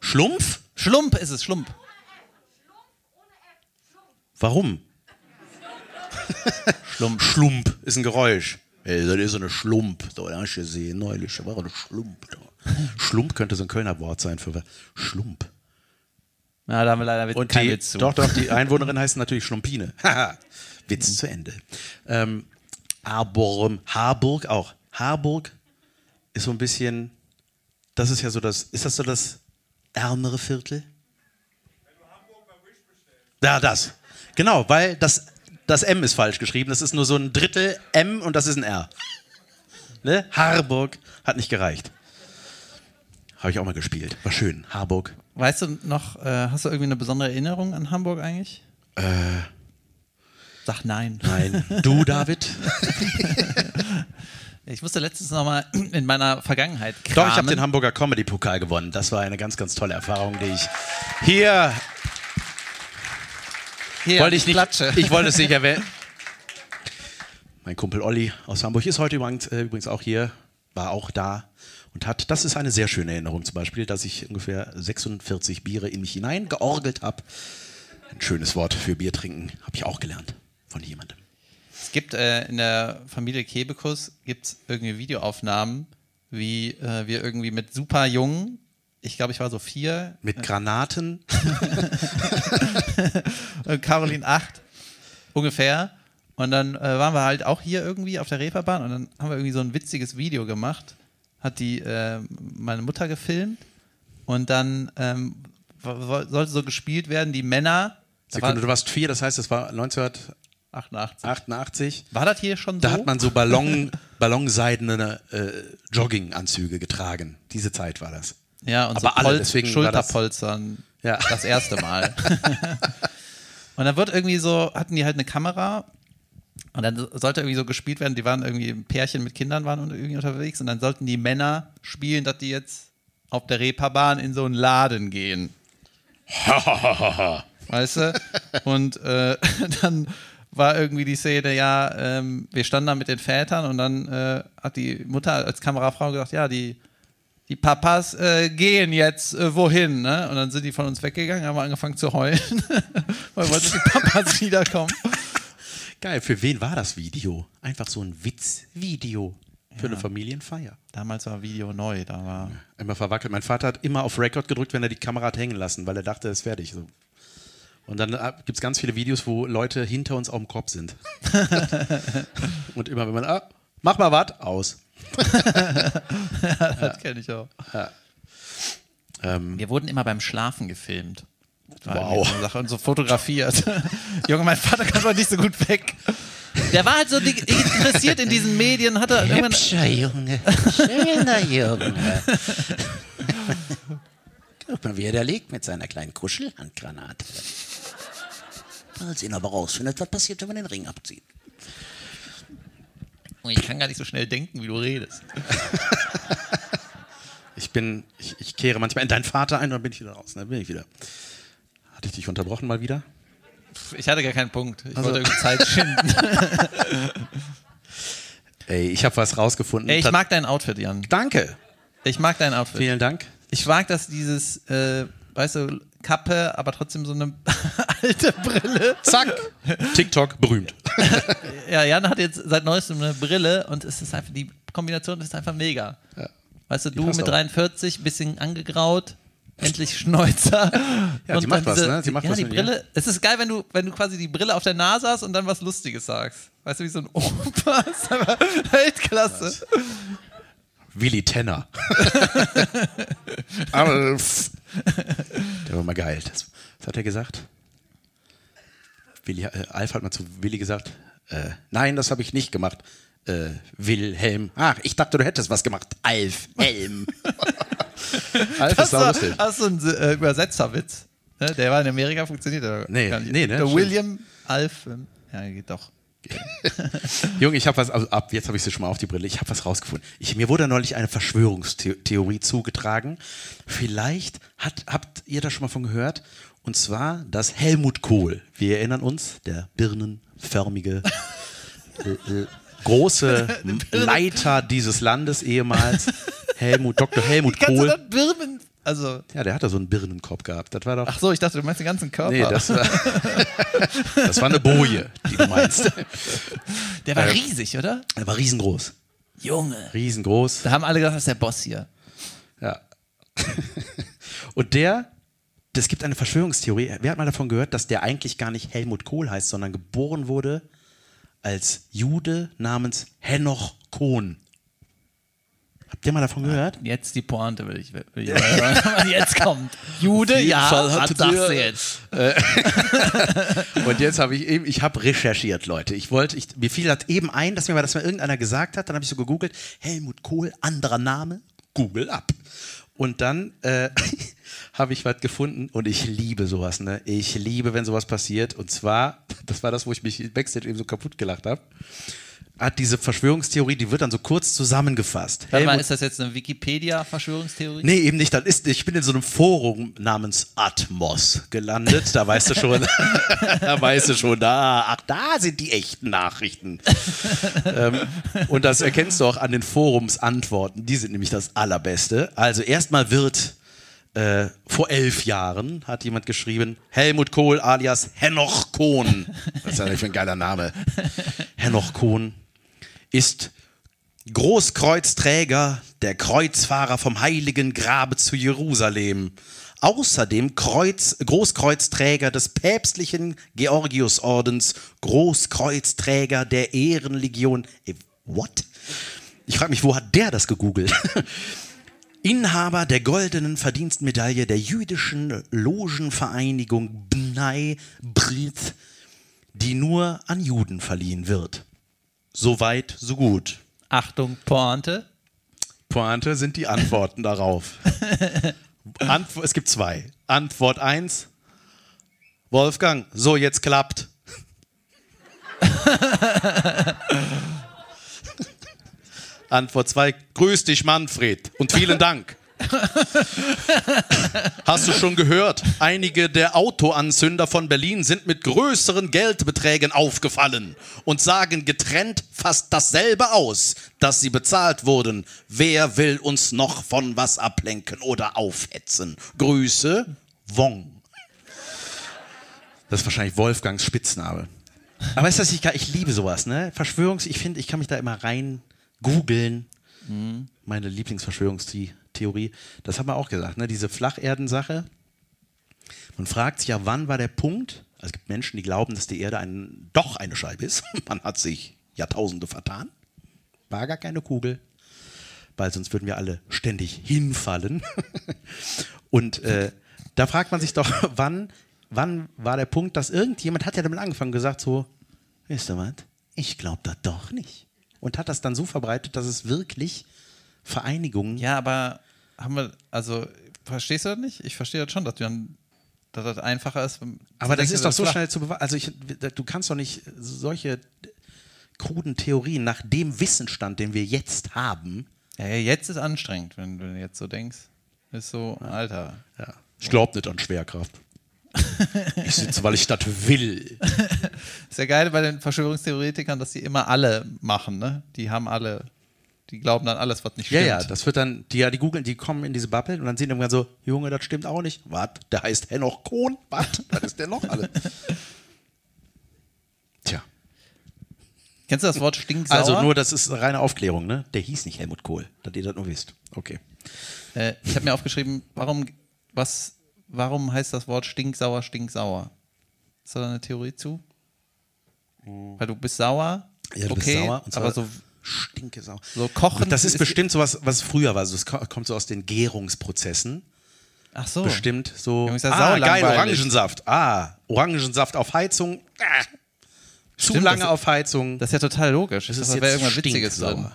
Schlumpf? Schlump ist es, Schlump. Warum? Schlump. Schlump ist ein Geräusch. Ey, das ist so eine Schlump. Da hast du gesehen, neulich da war eine Schlump. Da. Schlump könnte so ein Kölner Wort sein für Schlump. Ja, da haben wir leider Und kein die, Witz zu. doch, doch, die Einwohnerin heißt natürlich Schlumpine. Haha. Witz zu Ende. Ähm, Harburg, Harburg auch. Harburg ist so ein bisschen, das ist ja so das, ist das so das ärmere Viertel? Ja, das. Genau, weil das, das M ist falsch geschrieben. Das ist nur so ein Drittel M und das ist ein R. Ne? Harburg hat nicht gereicht. Habe ich auch mal gespielt. War schön. Harburg. Weißt du noch, äh, hast du irgendwie eine besondere Erinnerung an Hamburg eigentlich? Äh. Sag nein. Nein. Du, David? Ich musste letztens nochmal in meiner Vergangenheit kramen. Doch, ich habe den Hamburger Comedy Pokal gewonnen. Das war eine ganz, ganz tolle Erfahrung, die ich hier Hier, wollte ich nicht. Klatsche. Ich wollte es nicht erwähnen. Mein Kumpel Olli aus Hamburg ist heute übrigens, äh, übrigens auch hier, war auch da und hat. Das ist eine sehr schöne Erinnerung zum Beispiel, dass ich ungefähr 46 Biere in mich hineingeorgelt habe. Ein schönes Wort für Bier trinken habe ich auch gelernt von jemandem. Es gibt äh, in der Familie Kebekus gibt's irgendwie Videoaufnahmen, wie äh, wir irgendwie mit super jungen, ich glaube, ich war so vier, Mit Granaten. äh, Caroline acht ungefähr. Und dann äh, waren wir halt auch hier irgendwie auf der Reeperbahn und dann haben wir irgendwie so ein witziges Video gemacht. Hat die äh, meine Mutter gefilmt und dann ähm, sollte so gespielt werden, die Männer. Sekunde, war, du warst vier, das heißt, es war 1988. 88. War das hier schon so? Da hat man so Ballon, ballonseidene äh, Jogginganzüge getragen. Diese Zeit war das. Ja, und Aber so alle, Pol deswegen war das- Schulterpolstern. Ja. Das erste Mal. und dann wird irgendwie so, hatten die halt eine Kamera und dann sollte irgendwie so gespielt werden, die waren irgendwie ein Pärchen mit Kindern waren irgendwie unterwegs und dann sollten die Männer spielen, dass die jetzt auf der Reeperbahn in so einen Laden gehen. weißt du? Und äh, dann war irgendwie die Szene, ja, ähm, wir standen da mit den Vätern und dann äh, hat die Mutter als Kamerafrau gesagt, ja, die, die Papas äh, gehen jetzt äh, wohin, ne? Und dann sind die von uns weggegangen, haben angefangen zu heulen, weil wollten die Papas wiederkommen. Geil, für wen war das Video? Einfach so ein Witzvideo für eine Familienfeier. Damals war Video neu, da war. Immer verwackelt. Mein Vater hat immer auf Record gedrückt, wenn er die Kamera hat hängen lassen, weil er dachte, es ist fertig. So. Und dann äh, gibt es ganz viele Videos, wo Leute hinter uns auf dem Kopf sind. Und immer, wenn man, ah, mach mal was, aus. Das kenne ich auch. Ähm, Wir wurden immer beim Schlafen gefilmt. Wow. so und so fotografiert. Junge, mein Vater kann doch nicht so gut weg. Der war halt so interessiert in diesen Medien, hatte irgendwann. Hübscher Junge, schöner Junge. Guck mal, wie er da liegt mit seiner kleinen Kuschelhandgranate. Mal sehen, ob er rausfindet, was passiert, wenn man den Ring abzieht. Ich kann gar nicht so schnell denken, wie du redest. Ich bin, ich, ich kehre manchmal in deinen Vater ein und dann bin ich wieder raus. Dann bin ich wieder. Hatte ich dich unterbrochen mal wieder? Ich hatte gar keinen Punkt. Ich Also- wollte irgendwie Zeit schinden. Ey, ich habe was rausgefunden. Ey, ich mag dein Outfit, Jan. Danke. Ich mag dein Outfit. Vielen Dank. Ich mag das, dieses, äh, weißt du, Kappe, aber trotzdem so eine alte Brille. Zack. TikTok berühmt. Ja, Jan hat jetzt seit neuestem eine Brille und es ist einfach, die Kombination ist einfach mega. Weißt du, du passt mit auch. 43, bisschen angegraut, endlich Schnäuzer. Ja, die Und macht dann was, ne? Die macht ja, was die. Brille. Es ist geil, wenn du, wenn du quasi die Brille auf der Nase hast und dann was Lustiges sagst. Weißt du, wie so ein Opa. Ist einfach Weltklasse. Willi Tenner. Alf. Der war mal geil. Das, was hat er gesagt? Willi, äh, Alf hat mal zu Willi gesagt, äh, nein, das habe ich nicht gemacht. Äh, Wilhelm. Ach, ich dachte, du hättest was gemacht. Alf, Helm. Alf ist Das sau war, lustig. das ist so ein äh, Übersetzerwitz. Ne? Der war in Amerika, funktioniert aber Nee, nee, ne? Der. William Alf. ähm, Ja, geht doch. Junge, ich habe was, also ab jetzt habe ich sie schon mal auf die Brille, ich habe was rausgefunden. Ich, mir wurde neulich eine Verschwörungstheorie zugetragen. Vielleicht hat, habt ihr da schon mal von gehört? Und zwar, dass Helmut Kohl, wir erinnern uns, der birnenförmige, äh, äh, große Leiter dieses Landes ehemals, Helmut, Dr. Helmut Kohl. Birnen? Also, Ja, der hatte so einen Birnenkopf gehabt. Das war doch. ach so, ich dachte, du meinst den ganzen Körper. nee, das war, das war eine Boje, die du meinst. der war riesig, oder? Er war riesengroß. Junge. Riesengroß. Da haben alle gedacht, das ist der Boss hier. Ja. Und der, es gibt eine Verschwörungstheorie. Wer hat mal davon gehört, dass der eigentlich gar nicht Helmut Kohl heißt, sondern geboren wurde als Jude namens Henoch Kohn? Habt ihr mal davon gehört? Jetzt die Pointe will ich, will ich was jetzt kommt. Jude, ja, Fall was sagst du jetzt? Und jetzt habe ich eben, ich habe recherchiert, Leute. Ich wollte, ich, mir fiel das eben ein, dass mir das mal irgendeiner gesagt hat. Dann habe ich so gegoogelt, Helmut Kohl, anderer Name, Google ab. Und dann äh, habe ich was gefunden und ich liebe sowas, ne? Ich liebe, wenn sowas passiert. Und zwar, das war das, wo ich mich Backstage eben so kaputt gelacht habe. Hat diese Verschwörungstheorie, die wird dann so kurz zusammengefasst. Warte mal, ist das jetzt eine Wikipedia-Verschwörungstheorie? Nee, eben nicht. Das ist, ich bin in so einem Forum namens Atmos gelandet. Da weißt du schon, da weißt du schon, da, ach, da sind die echten Nachrichten. ähm, und das erkennst du auch an den Forumsantworten. Die sind nämlich das Allerbeste. Also erstmal wird äh, vor elf Jahren hat jemand geschrieben, Helmut Kohl alias Henoch Kohn. Was ist das denn für ein geiler Name? Henoch Kohn ist Großkreuzträger, der Kreuzfahrer vom heiligen Grabe zu Jerusalem. Außerdem Kreuz, Großkreuzträger des päpstlichen Georgiusordens, Großkreuzträger der Ehrenlegion. Ey, what? Ich frage mich, wo hat der das gegoogelt? Inhaber der goldenen Verdienstmedaille der jüdischen Logenvereinigung Bnei Brit, die nur an Juden verliehen wird. So weit, so gut. Achtung, Pointe. Pointe sind die Antworten darauf. Antwo es gibt zwei. Antwort 1. Wolfgang, so jetzt klappt. Antwort 2. Grüß dich, Manfred. Und vielen Dank. Hast du schon gehört? Einige der Autoanzünder von Berlin sind mit größeren Geldbeträgen aufgefallen und sagen getrennt fast dasselbe aus, dass sie bezahlt wurden. Wer will uns noch von was ablenken oder aufhetzen? Grüße, Wong. Das ist wahrscheinlich Wolfgangs Spitzname. Aber ist das nicht geil? Ich liebe sowas, ne? Verschwörungs, ich finde, ich kann mich da immer rein googeln. Meine Lieblingsverschwörungstheorie. Das haben wir auch gesagt, ne? Diese Flacherdensache. Man fragt sich ja, wann war der Punkt? Also es gibt Menschen, die glauben, dass die Erde ein, doch eine Scheibe ist. Man hat sich Jahrtausende vertan. War gar keine Kugel. Weil sonst würden wir alle ständig hinfallen. Und äh, da fragt man sich doch, wann, wann war der Punkt, dass irgendjemand hat ja damit angefangen gesagt so, wisst ihr was, ich glaube das doch nicht. Und hat das dann so verbreitet, dass es wirklich Vereinigungen Ja, aber haben wir, also, verstehst du das nicht? Ich verstehe das schon, dass, du dann, dass das einfacher ist. Aber das zu ist denken, doch so flach- schnell zu beweisen. Also ich, du kannst doch nicht solche kruden Theorien nach dem Wissensstand, den wir jetzt haben. Ja, ja, jetzt ist anstrengend, wenn du jetzt so denkst. Ist so, Alter. Ja. Ich glaube nicht an Schwerkraft. ich sitze, weil ich das will. Ist ja geil bei den Verschwörungstheoretikern, dass die immer alle machen, ne? Die haben alle, die glauben dann alles, was nicht Ja, stimmt. ja, das wird dann, die, ja, die googeln, die kommen in diese Bubble und dann sehen die irgendwann so, Junge, das stimmt auch nicht. Was? Der heißt Henoch Kohn? Was? Was ist der noch alle? Tja. Kennst du das Wort stinksauer? Also nur, das ist reine Aufklärung, ne? Der hieß nicht Helmut Kohl, dass ihr das nur wisst. Okay. Äh, ich habe mir aufgeschrieben, warum, was, warum heißt das Wort stinksauer, stinksauer? Ist da eine Theorie zu? Weil du bist sauer, Hm. Ja, du okay, bist sauer. Aber so, stinke sauer. so kochen. Das ist bestimmt sowas, was früher war. Also ko- kommt so aus den Gärungsprozessen. Ach so. Bestimmt so. Ist ja ah, geil. Orangensaft. Ah, Orangensaft auf Heizung. Ah. Zu Stimmt, lange das- auf Heizung. Das ist ja total logisch. Das Das ist ist jetzt irgendwas Witziges drin.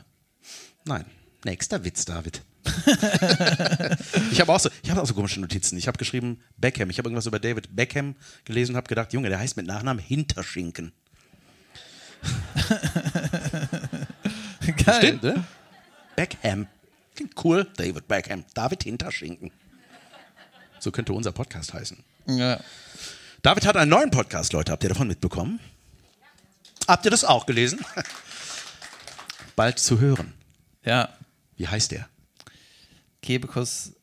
Nein, nächster Witz, David. ich habe auch, so, ich hab auch so komische Notizen. Ich habe geschrieben Beckham. Ich habe irgendwas über David Beckham gelesen und habe gedacht, Junge, der heißt mit Nachnamen Hinterschinken. Geil. Stimmt, ne? Beckham. Klingt cool. David Beckham. David Hinterschinken. So könnte unser Podcast heißen. Ja. David hat einen neuen Podcast, Leute. Habt ihr davon mitbekommen? Habt ihr das auch gelesen? Bald zu hören. ja. Wie heißt der? Kebekus,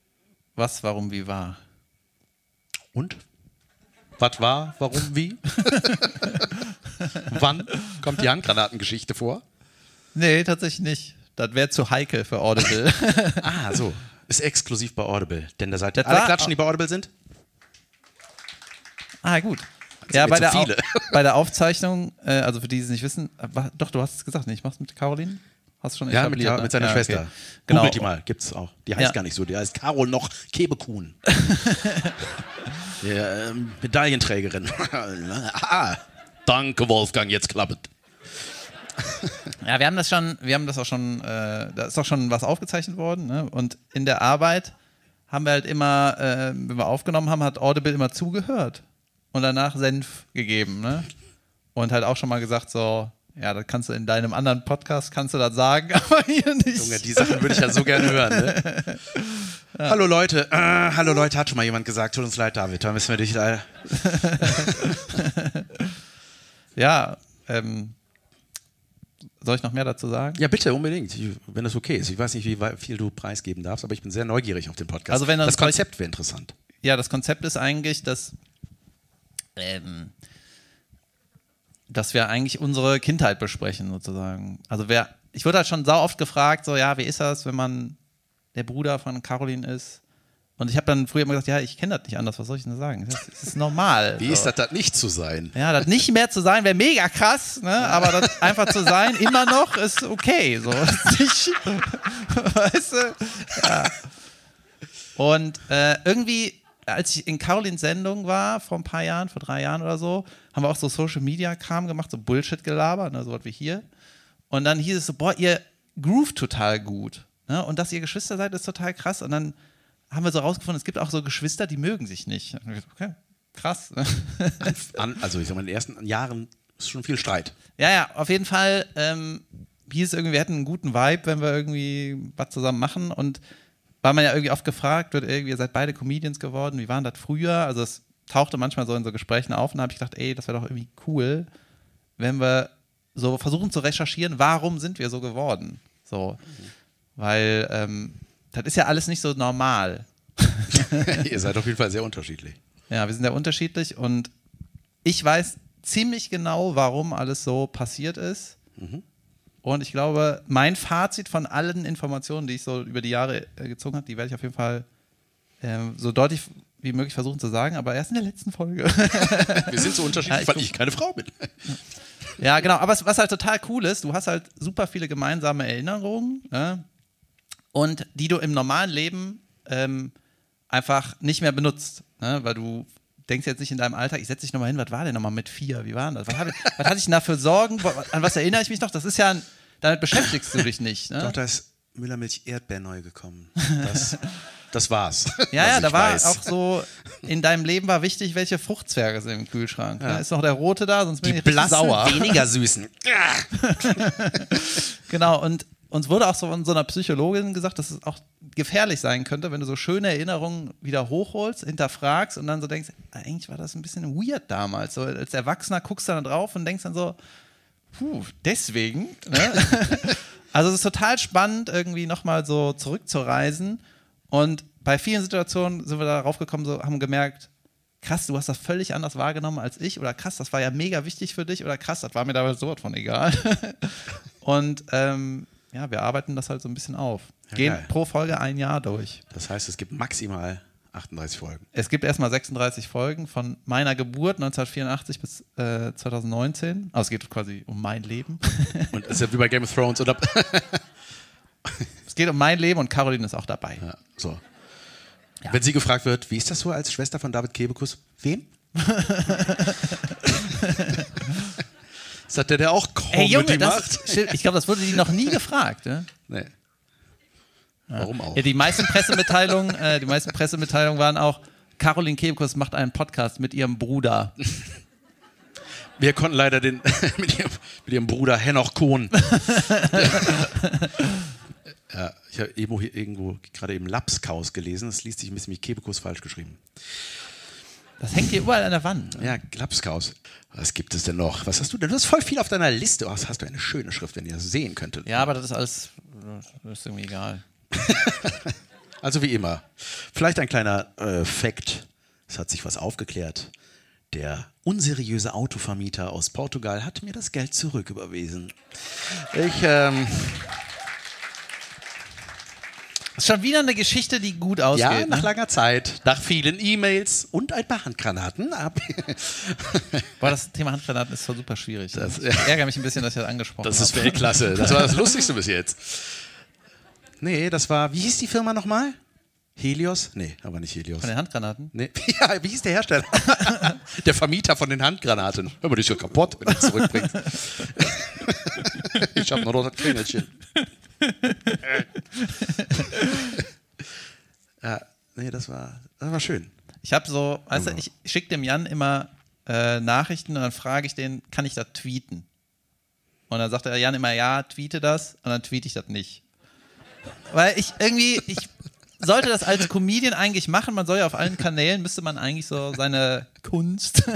was, warum, wie war? Und? Was war, warum, wie? Wann kommt die Handgranatengeschichte vor? Nee, tatsächlich nicht. Das wäre zu heikel für Audible. Ah, so. Ist exklusiv bei Audible. Denn da seid Das alle Klatschen, die bei Audible sind? ah, gut. Ja, mir bei der, Au viele. bei der Aufzeichnung, äh, also für die, die es nicht wissen, äh, war, doch, du hast es gesagt, nicht? Ich mach's mit Caroline? Hast du schon Ja, mit, ja, ne? mit seiner Ja, okay. Schwester. Genau. Googelt die mal, gibt's auch. Die heißt Ja. gar nicht so, die heißt Carol noch Kebekuhn. ja, ähm, Medaillenträgerin. ah, danke, Wolfgang, jetzt klappt. Ja, wir haben das schon, wir haben das auch schon, äh, da ist doch schon was aufgezeichnet worden, ne? Und in der Arbeit haben wir halt immer, äh, wenn wir aufgenommen haben, hat Audible immer zugehört und danach Senf gegeben, ne? Und halt auch schon mal gesagt, so, ja, das kannst du in deinem anderen Podcast, kannst du das sagen, aber hier nicht. Junge, die Sachen würde ich ja so gerne hören. Ne? Hallo Leute, äh, hallo Leute, hat schon mal jemand gesagt, tut uns leid, David, da müssen wir dich leider. Ja, ähm, soll ich noch mehr dazu sagen? Ja, bitte, unbedingt, ich, wenn das okay ist. Ich weiß nicht, wie viel du preisgeben darfst, aber ich bin sehr neugierig auf den Podcast. Also wenn das das- Konzept wäre interessant. Ja, das Konzept ist eigentlich, dass, ähm, dass wir eigentlich unsere Kindheit besprechen, sozusagen. Also wer, ich wurde halt schon sau oft gefragt, so, ja, wie ist das, wenn man der Bruder von Caroline ist? Und ich habe dann früher immer gesagt, ja, ich kenne das nicht anders, was soll ich denn sagen? Das, das ist normal. Wie so. ist das, das nicht zu sein? Ja, das nicht mehr zu sein wäre mega krass, ne? aber das einfach zu sein immer noch ist okay. So. Nicht, weißt du? Ja. Und äh, irgendwie, als ich in Carolins Sendung war, vor ein paar Jahren, vor drei Jahren oder so, haben wir auch so Social Media Kram gemacht, so Bullshit-Gelaber, ne, so was wie hier. Und dann hieß es so, boah, ihr groovt total gut. Ne? Und dass ihr Geschwister seid, ist total krass. Und dann haben wir so rausgefunden, es gibt auch so Geschwister, die mögen sich nicht. Okay, krass. also ich sag mal, in den ersten Jahren ist schon viel Streit. Ja, ja, auf jeden Fall ähm, hieß es irgendwie, wir hätten einen guten Vibe, wenn wir irgendwie was zusammen machen. Und weil man ja irgendwie oft gefragt wird, irgendwie, ihr seid beide Comedians geworden, wie waren das früher? Also es tauchte manchmal so in so Gesprächen auf und da habe ich gedacht, ey, das wäre doch irgendwie cool, wenn wir so versuchen zu recherchieren, warum sind wir so geworden? So, weil ähm, das ist ja alles nicht so normal. Ihr seid auf jeden Fall sehr unterschiedlich. Ja, wir sind ja unterschiedlich und ich weiß ziemlich genau, warum alles so passiert ist. Und ich glaube, mein Fazit von allen Informationen, die ich so über die Jahre äh, gezogen habe, die werde ich auf jeden Fall ähm, so deutlich wie möglich versuchen zu sagen, aber erst in der letzten Folge. Wir sind so unterschiedlich, Ja, ich weil ich keine Frau bin. Ja, genau. Aber was, was halt total cool ist, du hast halt super viele gemeinsame Erinnerungen ne? Und die du im normalen Leben ähm, einfach nicht mehr benutzt, ne? weil du denkst jetzt nicht in deinem Alltag, ich setze dich nochmal hin, was war denn nochmal mit vier? Wie war denn das? Was, ich, was hatte ich denn da für Sorgen? An was erinnere ich mich noch? Das ist ja, ein, damit beschäftigst du dich nicht. Ne? Doch, da ist Müllermilch Erdbeer neu gekommen. Das, das war's. Ja, ja, da war weiß. auch so, in deinem Leben war wichtig, welche Fruchtzwerge sind im Kühlschrank. Ne? Ist noch der rote da, sonst bin die ich blassen, sauer. weniger süßen. Genau, und uns wurde auch so von so einer Psychologin gesagt, dass es auch gefährlich sein könnte, wenn du so schöne Erinnerungen wieder hochholst, hinterfragst und dann so denkst, "Ah, eigentlich war das ein bisschen weird damals. So als Erwachsener guckst du dann drauf und denkst dann so, puh, deswegen. Ne? also es ist total spannend, irgendwie nochmal so zurückzureisen. Und bei vielen Situationen sind wir darauf gekommen, so haben gemerkt, krass, du hast das völlig anders wahrgenommen als ich oder krass, das war ja mega wichtig für dich oder krass, das war mir dabei so was von egal. Und ähm, ja, wir arbeiten das halt so ein bisschen auf. Ja, Gehen geil. pro Folge ein Jahr durch. Das heißt, es gibt maximal 38 Folgen. Es gibt erstmal 36 Folgen von meiner Geburt 1984 bis äh, 2019. Also es geht quasi um mein Leben. Und es ist ja wie bei Game of Thrones. Oder? es geht um mein Leben und Caroline ist auch dabei. Ja, so. Wenn sie gefragt wird, wie ist das so als Schwester von David Kebekus? Wem? das der, der auch Comedy das, macht? stimmt, ich glaube, das wurde die noch nie gefragt. Ne? Nee. Warum auch? Ja, die meisten Pressemitteilungen, äh, die meisten Pressemitteilungen waren auch, Caroline Kebekus macht einen Podcast mit ihrem Bruder. Wir konnten leider den mit, ihrem, mit ihrem Bruder Henoch Kohn. ja, ich habe irgendwo, irgendwo gerade eben Lapskaus gelesen. Das liest sich ein bisschen wie Kebekus falsch geschrieben. Das hängt hier überall an der Wand. Ja, Lapskaus. Was gibt es denn noch? Was hast du denn? Du hast voll viel auf deiner Liste. Oh, das hast du eine schöne Schrift, wenn ihr das sehen könntet. Ja, aber das ist alles, das ist irgendwie egal. Also wie immer. Vielleicht ein kleiner äh, Fact. Es hat sich was aufgeklärt. Der unseriöse Autovermieter aus Portugal hat mir das Geld zurücküberwiesen. Ich, ähm, ist schon wieder eine Geschichte, die gut ausgeht. ja, nach ne? langer Zeit, nach vielen E-Mails und ein paar Handgranaten ab. Boah, das Thema Handgranaten ist so super schwierig. Das- ich ärgere mich ein bisschen, dass ich das angesprochen Das ist habe. Weltklasse. Das war das Lustigste bis jetzt. Nee, das war, wie hieß die Firma nochmal? Helios? Nee, aber nicht Helios. Von den Handgranaten? Nee. Ja, wie hieß der Hersteller? der Vermieter von den Handgranaten. Hör mal, die ist ja kaputt, wenn du zurückbringst. ich habe nur noch das Klingelchen. Ja, nee, das war, das war schön. Ich habe so, weißt du, ich schicke dem Jan immer äh, Nachrichten und dann frage ich den, kann ich das tweeten? Und dann sagt der Jan immer, ja, tweete das und dann tweete ich das nicht. Weil ich irgendwie, ich sollte das als Comedian eigentlich machen, man soll ja auf allen Kanälen, müsste man eigentlich so seine Kunst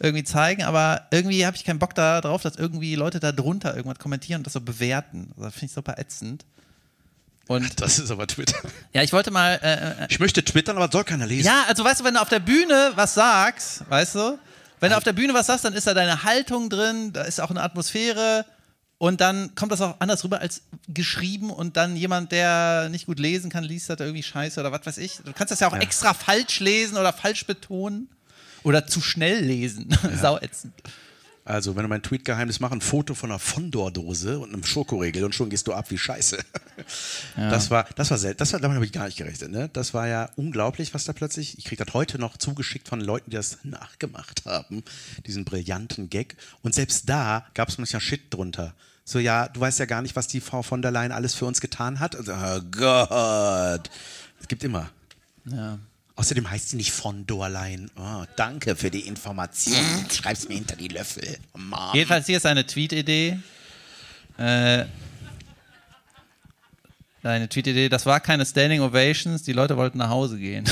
irgendwie zeigen, aber irgendwie habe ich keinen Bock darauf, dass irgendwie Leute da drunter irgendwas kommentieren und das so bewerten. Das finde ich super ätzend. Und Das ist aber Twitter. ja, ich wollte mal äh, äh, Ich möchte twittern, aber soll keiner lesen. ja, also weißt du, wenn du auf der Bühne was sagst, weißt du, wenn du auf der Bühne was sagst, dann ist da deine Haltung drin, da ist auch eine Atmosphäre und dann kommt das auch anders rüber als geschrieben und dann jemand, der nicht gut lesen kann, liest das irgendwie scheiße oder was weiß ich. Du kannst das ja auch extra falsch lesen oder falsch betonen oder zu schnell lesen. Sauätzend. Also, wenn du mein Tweet-Geheimnis machst, ein Foto von einer Fondor-Dose und einem Schokoriegel und schon gehst du ab wie Scheiße. Das war, das war selten. Das war, damit habe ich gar nicht gerechnet. Ne? Das war ja unglaublich, was da plötzlich. Ich kriege das heute noch zugeschickt von Leuten, die das nachgemacht haben, diesen brillanten Gag. Und selbst da gab es manchmal Shit drunter. So, ja, du weißt ja gar nicht, was die Frau von der Leyen alles für uns getan hat. Also, oh Gott. Es gibt immer. Ja. Außerdem heißt sie nicht von Dorlein. Oh, danke für die Information. Schreib's mir hinter die Löffel. Mom. Jedenfalls hier ist eine Tweet-Idee. Äh, Deine Tweet-Idee, das war keine Standing Ovations, die Leute wollten nach Hause gehen.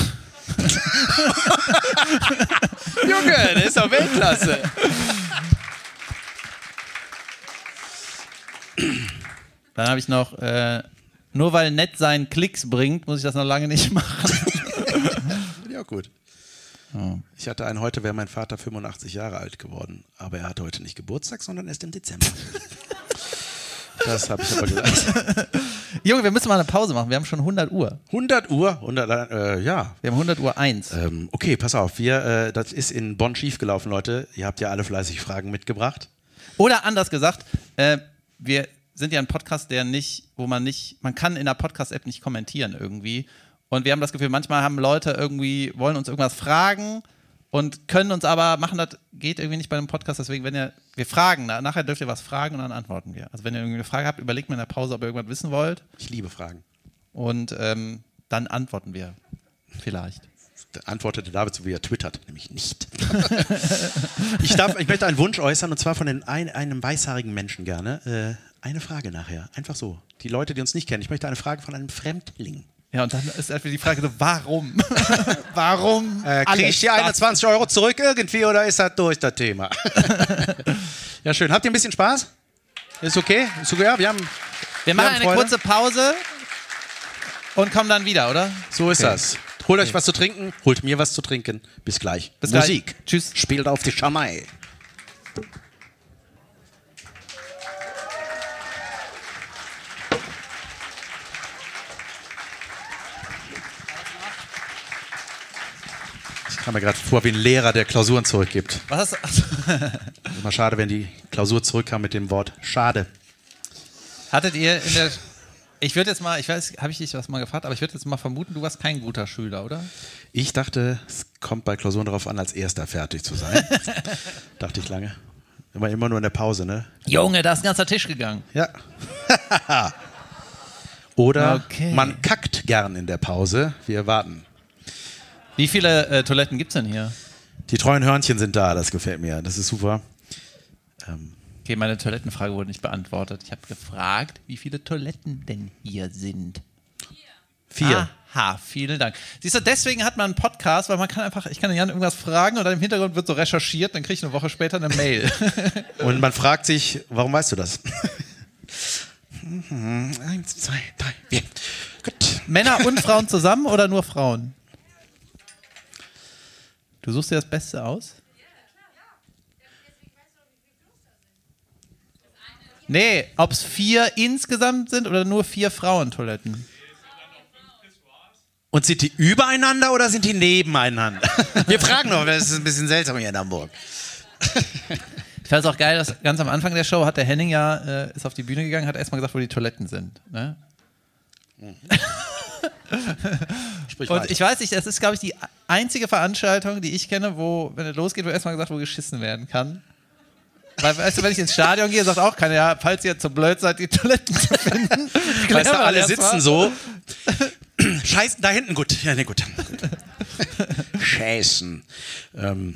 Junge, der ist doch Weltklasse. Dann habe ich noch, äh, nur weil nett sein Klicks bringt, muss ich das noch lange nicht machen. Ja, gut. Ich hatte einen, heute wäre mein Vater 85 Jahre alt geworden, aber er hatte heute nicht Geburtstag, sondern erst im Dezember. Das habe ich aber gesagt. Junge, wir müssen mal eine Pause machen. Wir haben schon 100 Uhr. 100 Uhr, 100, äh, ja. Wir haben 100 Uhr 1. Ähm, okay, pass auf, wir, äh, das ist in Bonn schiefgelaufen, Leute. Ihr habt ja alle fleißig Fragen mitgebracht. Oder anders gesagt, äh, wir sind ja ein Podcast, der nicht, wo man nicht, man kann in der Podcast-App nicht kommentieren irgendwie. Und wir haben das Gefühl, manchmal haben Leute irgendwie, wollen uns irgendwas fragen und können uns aber machen, das geht irgendwie nicht bei einem Podcast. Deswegen, wenn ihr, wir fragen, na, nachher dürft ihr was fragen und dann antworten wir. Also wenn ihr irgendwie eine Frage habt, überlegt mal in der Pause, ob ihr irgendwas wissen wollt Ich liebe Fragen. und ähm, dann antworten wir. Vielleicht. Da antwortete David so, wie er twittert, nämlich nicht. ich, darf, ich möchte einen Wunsch äußern, und zwar von den ein, einem weißhaarigen Menschen gerne. Äh, eine Frage nachher, einfach so. Die Leute, die uns nicht kennen, ich möchte eine Frage von einem Fremdling. Ja, und dann ist einfach die Frage so, warum? warum? Äh, Kriege ich die das? 21 Euro zurück irgendwie oder ist das durch das Thema? ja, schön. Habt ihr ein bisschen Spaß? Ist okay? Ist okay? Ja, wir haben. Wir machen haben eine Freude. kurze Pause und kommen dann wieder, oder? So ist das. Holt euch was zu trinken, holt mir was zu trinken. Bis gleich. Bis gleich. Musik. Tschüss. Spielt auf die Schamai. Kam mir gerade vor wie ein Lehrer, der Klausuren zurückgibt. Was? Immer schade, wenn die Klausur zurückkam mit dem Wort schade. Hattet ihr in der. Ich würde jetzt mal, ich weiß, habe ich dich was mal gefragt, aber ich würde jetzt mal vermuten, du warst kein guter Schüler, oder? Ich dachte, es kommt bei Klausuren darauf an, als Erster fertig zu sein. dachte ich lange. Immer, immer nur in der Pause, ne? Junge, da ist ein ganzer Tisch gegangen. Ja. Oder Okay. man kackt gern in der Pause. Wir warten. Wie viele äh, Toiletten gibt es denn hier? Die treuen Hörnchen sind da, das gefällt mir. Das ist super. Ähm, Okay, meine Toilettenfrage wurde nicht beantwortet. Ich habe gefragt, wie viele Toiletten denn hier sind. vier. Aha, vielen Dank. Siehst du, deswegen hat man einen Podcast, weil man kann einfach, ich kann Jan irgendwas fragen und dann im Hintergrund wird so recherchiert, dann kriege ich eine Woche später eine Mail. Und man fragt sich, warum weißt du das? Eins, zwei, drei, vier. Gut. Männer und Frauen zusammen oder nur Frauen? Du suchst dir das Beste aus? Nee, ob es vier insgesamt sind oder nur vier Frauentoiletten. Und sind die übereinander oder sind die nebeneinander? Wir fragen noch, das ist ein bisschen seltsam hier in Hamburg. Ich fand es auch geil, dass ganz am Anfang der Show hat der Henning ja, äh, ist auf die Bühne gegangen, hat erstmal gesagt, wo die Toiletten sind. Ne? Sprich Und weiter. ich weiß nicht, das ist, glaube ich, die einzige Veranstaltung, die ich kenne, wo, wenn es losgeht, wo erstmal gesagt, wo geschissen werden kann. Weil, weißt du, wenn ich ins Stadion gehe, sagt auch keiner, ja, falls ihr zu blöd seid, die Toiletten zu finden. Weißt du, alle sitzen mal. so. Scheißen, da hinten, gut. Ja, gut. gut. Scheißen. Ähm,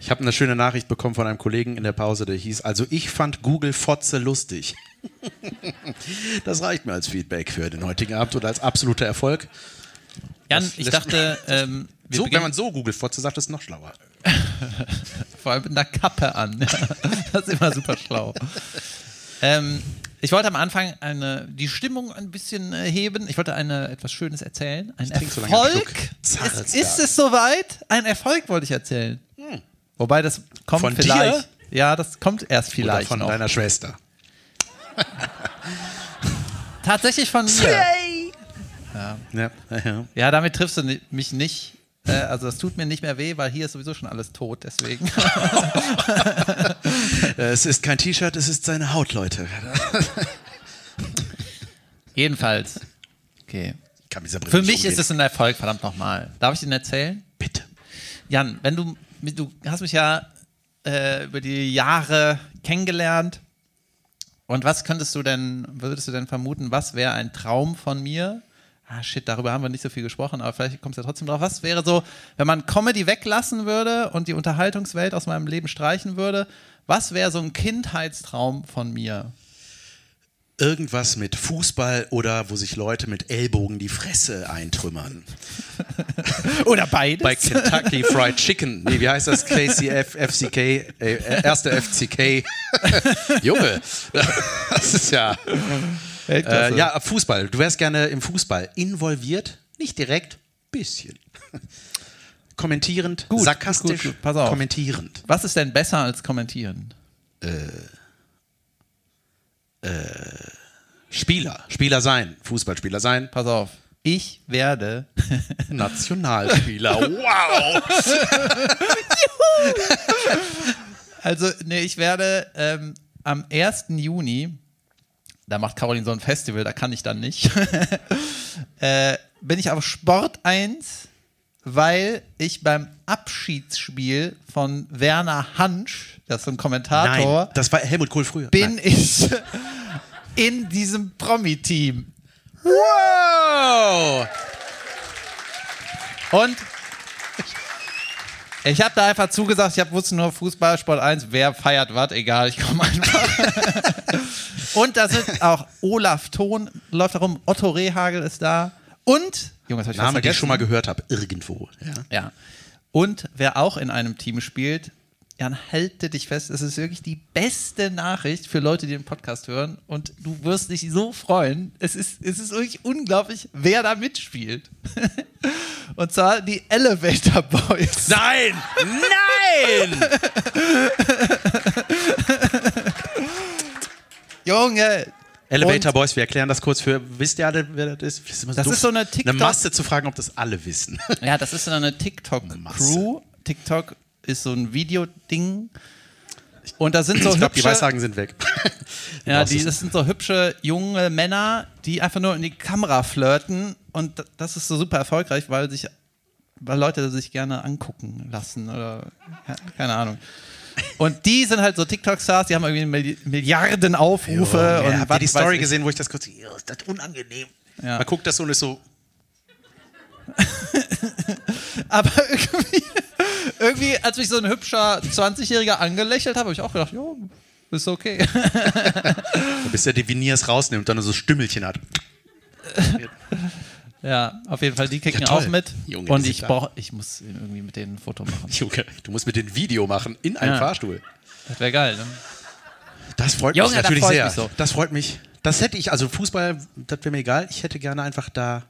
ich habe eine schöne Nachricht bekommen von einem Kollegen in der Pause, der hieß, also ich fand Google Fotze lustig. das reicht mir als Feedback für den heutigen Abend oder als absoluter Erfolg. Jan, ich dachte, ähm, So, wenn man so Google Fotze sagt, ist es noch schlauer. vor allem mit einer Kappe an. das ist immer super schlau. Ähm, ich wollte am Anfang eine, die Stimmung ein bisschen äh, heben. Ich wollte eine, etwas Schönes erzählen. Ein so Erfolg. Zarelsberg. Ist, ist es soweit? Ein Erfolg wollte ich erzählen. Wobei das kommt Von vielleicht. Ja, das kommt erst Oder vielleicht von noch. deiner Schwester. Tatsächlich von mir. Ja, ja, ja. Ja, damit triffst du mich nicht. Äh, also das tut mir nicht mehr weh, weil hier ist sowieso schon alles tot. Deswegen. Es ist kein T-Shirt, es ist seine Haut, Leute. Jedenfalls. Okay. Für mich umgehen. ist es ein Erfolg, verdammt nochmal. Darf ich den erzählen? Bitte. Jan, wenn du, du hast mich ja äh, über die Jahre kennengelernt. Und was könntest du denn, würdest du denn vermuten, was wäre ein Traum von mir? Ah, shit, darüber haben wir nicht so viel gesprochen, aber vielleicht kommst du ja trotzdem drauf. Was wäre so, wenn man Comedy weglassen würde und die Unterhaltungswelt aus meinem Leben streichen würde? Was wäre so ein Kindheitstraum von mir? Irgendwas mit Fußball oder wo sich Leute mit Ellbogen die Fresse eintrümmern. Oder beides. Bei Kentucky Fried Chicken. Nee, wie heißt das? KCF, FCK, äh, erste FCK. Junge, das ist ja. Äh, ja, Fußball. Du wärst gerne im Fußball involviert, nicht direkt, bisschen. Kommentierend, Gut, sarkastisch, gut, gut. Pass auf. kommentierend. Was ist denn besser als kommentieren? Spieler, Spieler sein, Fußballspieler sein, Pass auf. Ich werde Nationalspieler. Wow! Also, nee, ich werde ähm, am 1. Juni, da macht Caroline so ein Festival, da kann ich dann nicht, äh, bin ich auf Sport 1, weil ich beim Abschiedsspiel von Werner Hansch, das ist ein Kommentator, Nein, das war Helmut Kohl früher. bin Nein. ich in diesem Promi-Team. Wow! Und ich habe da einfach zugesagt, ich hab, wusste nur Fußball, Sport 1, wer feiert was, egal, ich komme einfach. und da sind auch Olaf Thon, läuft da rum, Otto Rehagel ist da und, Junge, das hab ich Name, den ich schon mal gehört habe, irgendwo. Ja. Ja. Und wer auch in einem Team spielt, Jan, halte dich fest, es ist wirklich die beste Nachricht für Leute, die den Podcast hören. Und du wirst dich so freuen. Es ist, es ist wirklich unglaublich, wer da mitspielt. Und zwar die Elevator Boys. Nein! Nein! Junge! Elevator Und- Boys, wir erklären das kurz für. Wisst ihr alle, wer das ist? ist immer Das ist so eine TikTok- Masse zu fragen, ob das alle wissen. Ja, das ist so eine TikTok-Crew. TikTok ist so ein Videoding. Und da sind so ich glaube, die hübsche- Weissagen sind weg. Ja, die, das sind so hübsche junge Männer, die einfach nur in die Kamera flirten und das ist so super erfolgreich, weil sich weil Leute sich gerne angucken lassen oder ja, keine Ahnung. Und die sind halt so TikTok-Stars, die haben irgendwie Milli- Milliarden Aufrufe Ja, und habt ihr die Story gesehen, wo ich das kurz. Ja, ist das unangenehm. Ja. Man guckt das so und ist so. Aber irgendwie, irgendwie, als mich so ein hübscher 20-Jähriger angelächelt hat, habe ich auch gedacht, jo, ist okay. Bis der die Veneers rausnimmt und dann so Stümmelchen hat. Ja, auf jeden Fall, die kicken Ja, auch mit. Junge, und ich sind da. brauch, ich muss irgendwie mit denen ein Foto machen. Junge, du musst mit dem Video machen in einem Ja. Fahrstuhl. Das wäre geil, ne? Das freut Junge, mich natürlich freu ich sehr. mich so. Das freut mich. Das hätte ich, also Fußball, das wäre mir egal. Ich hätte gerne einfach da.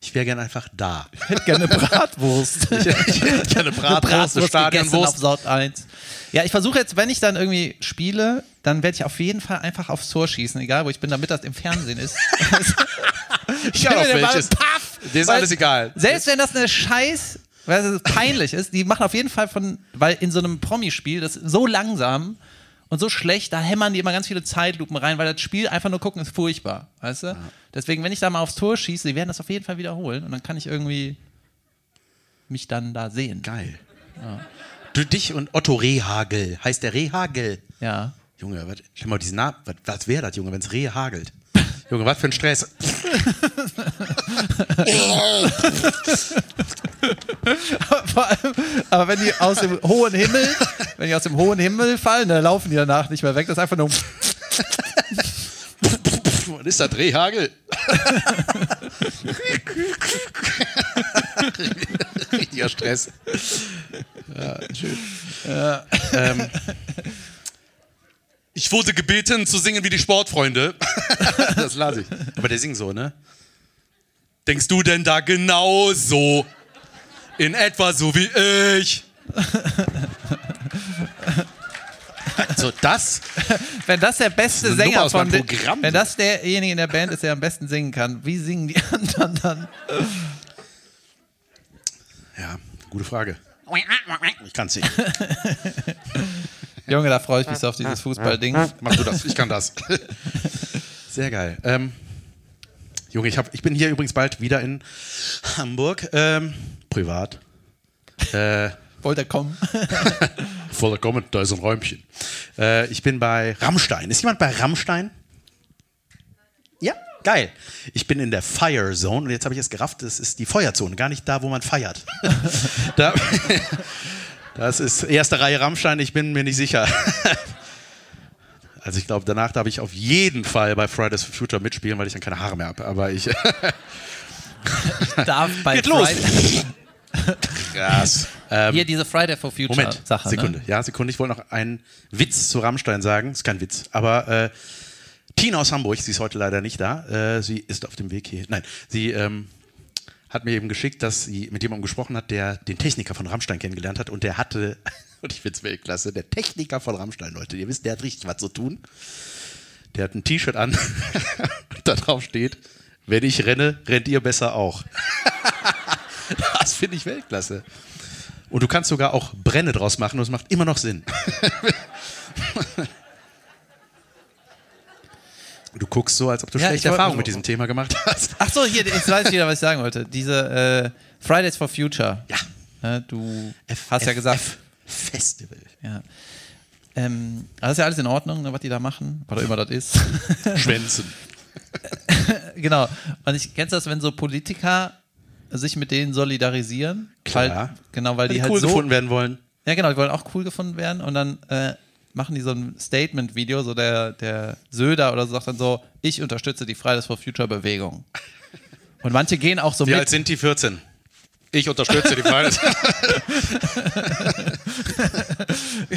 Ich wäre gerne einfach da. Ich hätte gerne Bratwurst. Ich hätte gerne Bratwurst, eine auf Stadionwurst. Sort 1. Ja, ich versuche jetzt, wenn ich dann irgendwie spiele, dann werde ich auf jeden Fall einfach aufs Tor schießen, egal wo ich bin, damit das im Fernsehen ist. Auf Wenn der Ball welches. paff, Dir ist alles egal. Selbst wenn das eine Scheiß, weil es peinlich ist, die machen auf jeden Fall von, weil in so einem Promispiel, das ist so langsam und so schlecht, da hämmern die immer ganz viele Zeitlupen rein, weil das Spiel einfach nur gucken ist furchtbar, weißt du? Deswegen, wenn ich da mal aufs Tor schieße, die werden das auf jeden Fall wiederholen und dann kann ich irgendwie mich dann da sehen. Geil. Du, dich und Otto Rehagel. Heißt der Rehagel? Ja. Junge, was, schau mal diesen Namen. Was, was wäre das, Junge, wenn es Rehe hagelt? Junge, was für ein Stress. Vor allem, aber wenn die aus dem hohen Himmel, wenn die aus dem hohen Himmel fallen, dann laufen die danach nicht mehr weg. Das ist einfach nur. Was ist das, Rehagel? Richtiger Stress. Ja, schön. Ähm, ich wurde gebeten zu singen wie die Sportfreunde. das lasse ich. Aber der singt so, ne? Denkst du denn da genauso? In etwa so wie ich. Also das, Wenn das der beste Das Sänger aus von meinem den, Programm. wenn das derjenige in der Band ist, der am besten singen kann, wie singen die anderen dann? ja, gute Frage. Ich kann es nicht. Junge, da freue ich mich so auf dieses Fußballding. Mach du das, ich kann das. Sehr geil. Ähm, Junge, ich, hab, ich bin hier übrigens bald wieder in Hamburg. Ähm, privat. Äh, Wollte er kommen? vollkommen, da ist ein Räumchen. Äh, ich bin bei Rammstein. Ist jemand bei Rammstein? Ja, geil. Ich bin in der Fire Zone und jetzt habe ich es gerafft, das ist die Feuerzone, gar nicht da, wo man feiert. da, das ist erste Reihe Rammstein, ich bin mir nicht sicher. Also ich glaube, danach darf ich auf jeden Fall bei Fridays for Future mitspielen, weil ich dann keine Haare mehr habe. Aber ich. Darf bei Geht los! Krass. Ähm, Hier diese Friday for Future Moment, Sache. Sekunde. Ne? Ja, Sekunde. Ich wollte noch einen Witz zu Rammstein sagen. Ist kein Witz. Aber äh, Tina aus Hamburg, sie ist heute leider nicht da. Äh, sie ist auf dem Weg hier. Nein, sie ähm, hat mir eben geschickt, dass sie mit jemandem gesprochen hat, der den Techniker von Rammstein kennengelernt hat. Und der hatte, und ich finde es Weltklasse, der Techniker von Rammstein, Leute. Ihr wisst, der hat richtig was zu tun. Der hat ein T-Shirt an, da drauf steht, wenn ich renne, rennt ihr besser auch. das finde ich Weltklasse. Und du kannst sogar auch Brenne draus machen und es macht immer noch Sinn. Du guckst so, als ob du Ja, schlechte Erfahrungen mit diesem Thema gemacht hast. Ach so, hier, jetzt weiß ich wieder, was ich sagen wollte. Diese äh, Fridays for Future. Ja. Du F- hast ja F- gesagt, F- Festival. ja. Ähm, also ist ja alles in Ordnung, ne, was die da machen, was auch immer das ist. Schwänzen. genau. Und ich kennst das, wenn so Politiker sich mit denen solidarisieren. Klar. Weil, genau, weil Weil die, die halt cool so. gefunden werden wollen. Ja, genau, die wollen auch cool gefunden werden und dann äh, machen die so ein Statement-Video, so der, der Söder oder so sagt dann so, ich unterstütze die Fridays for Future Bewegung. Und manche gehen auch so Wie mit. alt sind die 14? Ich unterstütze die Fridays.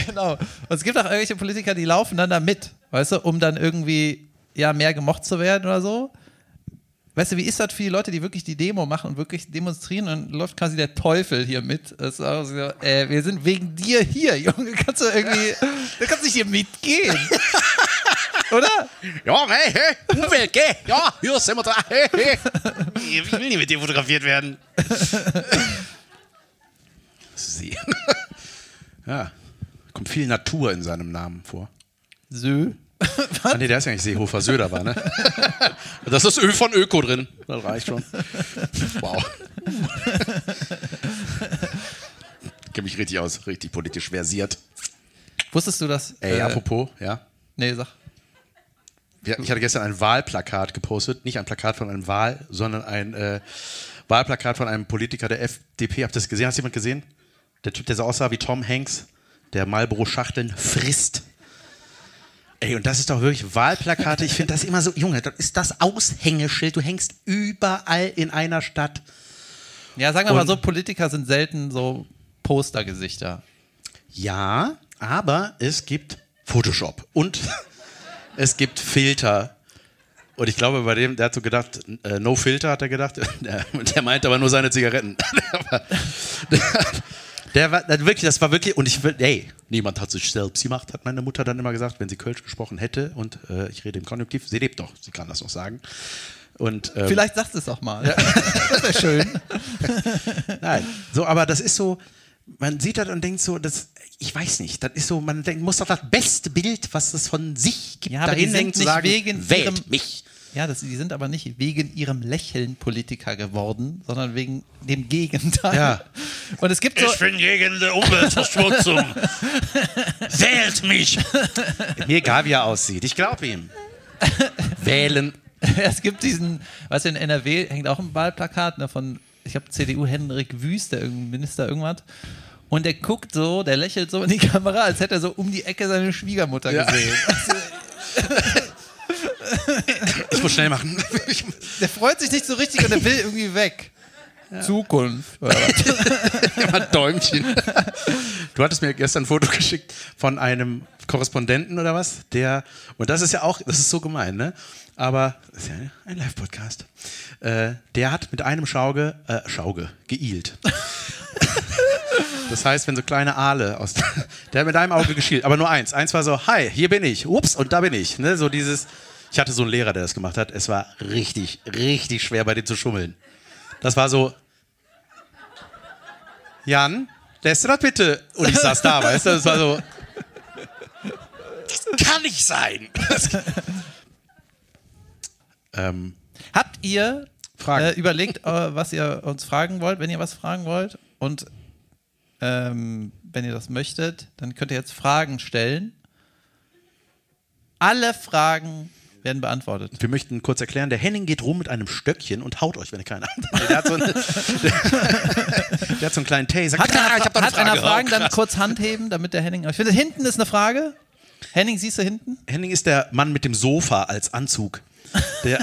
Genau. Und es gibt auch irgendwelche Politiker, die laufen dann da mit, weißt du, um dann irgendwie ja mehr gemocht zu werden oder so. Weißt du, wie ist das für die Leute, die wirklich die Demo machen und wirklich demonstrieren und läuft quasi der Teufel hier mit? Das ist auch so, äh, wir sind wegen dir hier, Junge. Kannst du irgendwie, du kannst nicht hier mitgehen. Oder? ja, hey, hey, Umwelt, geh. Ja, hier sind wir da. Hey, hey. Ich will nicht mit dir fotografiert werden. Sie. Ja, kommt viel Natur in seinem Namen vor. Sö. Ah, nee, der ist ja nicht Seehofer, Söder war, ne? Das ist Ö von Öko drin. Das reicht schon. Wow. Ich kenne mich richtig aus, richtig politisch versiert. Wusstest du das? Ey, äh, apropos, ja. Nee, sag. Ich hatte gestern ein Wahlplakat gepostet. Nicht ein Plakat von einem Wahl, sondern ein äh, Wahlplakat von einem Politiker der FDP. Habt ihr das gesehen? Hast du jemand gesehen? Der Typ, der so aussah wie Tom Hanks, der Marlboro-Schachteln frisst. Ey, und das ist doch wirklich Wahlplakate. Ich finde das immer so, Junge, das ist das Aushängeschild. Du hängst überall in einer Stadt. Ja, sagen wir mal Und- so, Politiker sind selten so Postergesichter. Ja, aber es gibt Photoshop und es gibt Filter. Und ich glaube, bei dem, der hat so gedacht, äh, no Filter hat er gedacht. Der, der meint aber nur seine Zigaretten. Der, war wirklich, das war wirklich, und ich will, ey, niemand hat sich selbst gemacht, hat meine Mutter dann immer gesagt, wenn sie Kölsch gesprochen hätte. Und äh, ich rede im Konjunktiv, sie lebt doch, sie kann das noch sagen. Und, ähm, Vielleicht sagst du es auch mal. das wäre schön. Nein, so, aber das ist so, man sieht das und denkt so, das, ich weiß nicht, das ist so, man denkt, muss doch das beste Bild, was es von sich gibt, Ja, dahin hängen, zu nicht sagen, wegen wählt ihrem- mich. Ja, das, die sind aber nicht wegen ihrem Lächeln Politiker geworden, sondern wegen dem Gegenteil. Ja. Und es gibt so, bin gegen die Umweltverschmutzung. wählt mich. Mir egal, wie er aussieht, ich glaube ihm. Wählen. es gibt diesen, weißt du, in NRW hängt auch ein Wahlplakat ne, von, ich glaube, CDU Henrik Wüst, der irgendein Minister irgendwas. Und der guckt so, der lächelt so in die Kamera, als hätte er so um die Ecke seine Schwiegermutter Ja. gesehen. Ich muss schnell machen. Der freut sich nicht so richtig und der will irgendwie weg. Zukunft. Oder was? immer Däumchen. Du hattest mir gestern ein Foto geschickt von einem Korrespondenten oder was, der, und das ist ja auch, das ist so gemein, ne? Aber das ist ja ein Live-Podcast. Äh, der hat mit einem Schauge, äh, Schauge, geihlt. Das heißt, wenn so kleine Aale aus. Der hat mit einem Auge geschielt, aber nur eins. Eins war so, hi, hier bin ich. Ups, und da bin ich. Ne? So dieses. Ich hatte so einen Lehrer, der das gemacht hat. Es war richtig, richtig schwer, bei dem zu schummeln. Das war so. Jan, lässt du das bitte? Und ich saß da, weißt du? Das war so. Das kann nicht sein. Ähm, Habt ihr äh, überlegt, äh, was ihr uns fragen wollt, wenn ihr was fragen wollt? Und ähm, wenn ihr das möchtet, dann könnt ihr jetzt Fragen stellen. Alle Fragen werden beantwortet. wir möchten kurz erklären, der Henning geht rum mit einem Stöckchen und haut euch, wenn ihr keine habt. Der hat so einen, der, hat so einen kleinen Taser. Hat, Ah, einer, ich hab da eine hat einer Frage. Fragen, Oh, dann krass. kurz Hand heben, damit der Henning. Ich finde, hinten ist eine Frage. Henning, siehst du hinten? Henning ist der Mann mit dem Sofa als Anzug. Der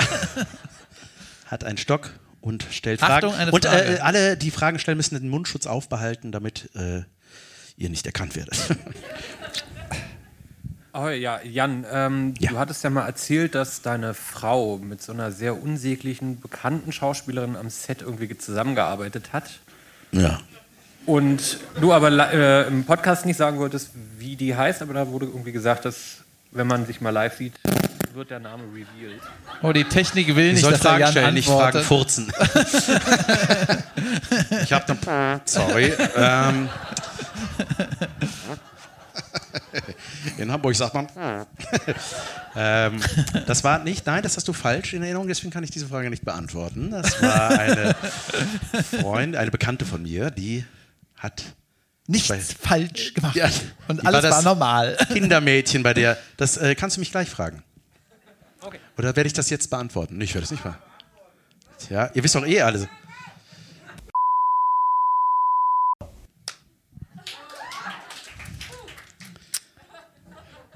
hat einen Stock und stellt Achtung, Fragen. eine und Frage. Äh, alle, die Fragen stellen, müssen den Mundschutz aufbehalten, damit äh, ihr nicht erkannt werdet. Oh ja, Jan, ähm, Ja. du hattest ja mal erzählt, dass deine Frau mit so einer sehr unsäglichen, bekannten Schauspielerin am Set irgendwie zusammengearbeitet hat. ja. Und du aber äh, im Podcast nicht sagen wolltest, wie die heißt, aber da wurde irgendwie gesagt, dass wenn man sich mal live sieht, wird der Name revealed. Oh, die Technik will Ich nicht, dass der Fragen Jan stellen, nicht Fragen furzen. ich hab dann. Sorry. Ähm, in Hamburg sagt man. ähm, das war nicht, nein, das hast du falsch in Erinnerung, deswegen kann ich diese Frage nicht beantworten. Das war eine Freundin, eine Bekannte von mir, die hat Nichts Bei- falsch gemacht. Ja, Und alles war, das normal. Kindermädchen bei der. Das äh, kannst du mich gleich fragen. Oder werde ich das jetzt beantworten? Ich werde es nicht beantworten. Tja, ihr wisst doch eh alles.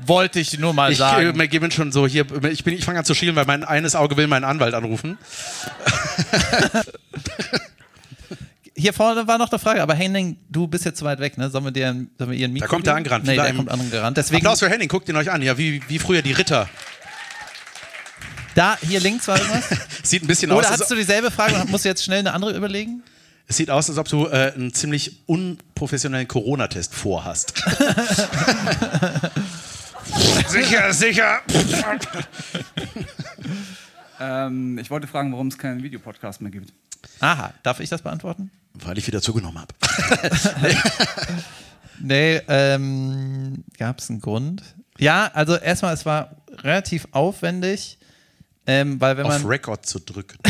Wollte ich nur mal Ich sagen. äh, gebe schon so hier. Ich, bin- ich fange an zu schielen, weil mein eines Auge will meinen Anwalt anrufen. Hier vorne war noch eine Frage, aber Henning, du bist jetzt zu weit weg, ne? Sollen wir dir sollen wir ihr ein Mikro Da kommt der angerannt. Nee, der kommt angerannt. Deswegen, Applaus für Henning, guckt ihn euch an. Ja, wie, wie früher die Ritter. da, hier links war irgendwas. Sieht ein bisschen aus. Oder hast du dieselbe Frage und musst du jetzt schnell eine andere überlegen? Es sieht aus, als ob du äh, einen ziemlich unprofessionellen Corona-Test vorhast. sicher, sicher. Ähm, ich wollte fragen, warum es keinen Videopodcast mehr gibt. Aha, darf ich das beantworten? Weil ich wieder zugenommen habe. Nee, ähm, gab es einen Grund? Ja, also erstmal, es war relativ aufwendig, ähm, weil wenn man... Auf Record zu drücken.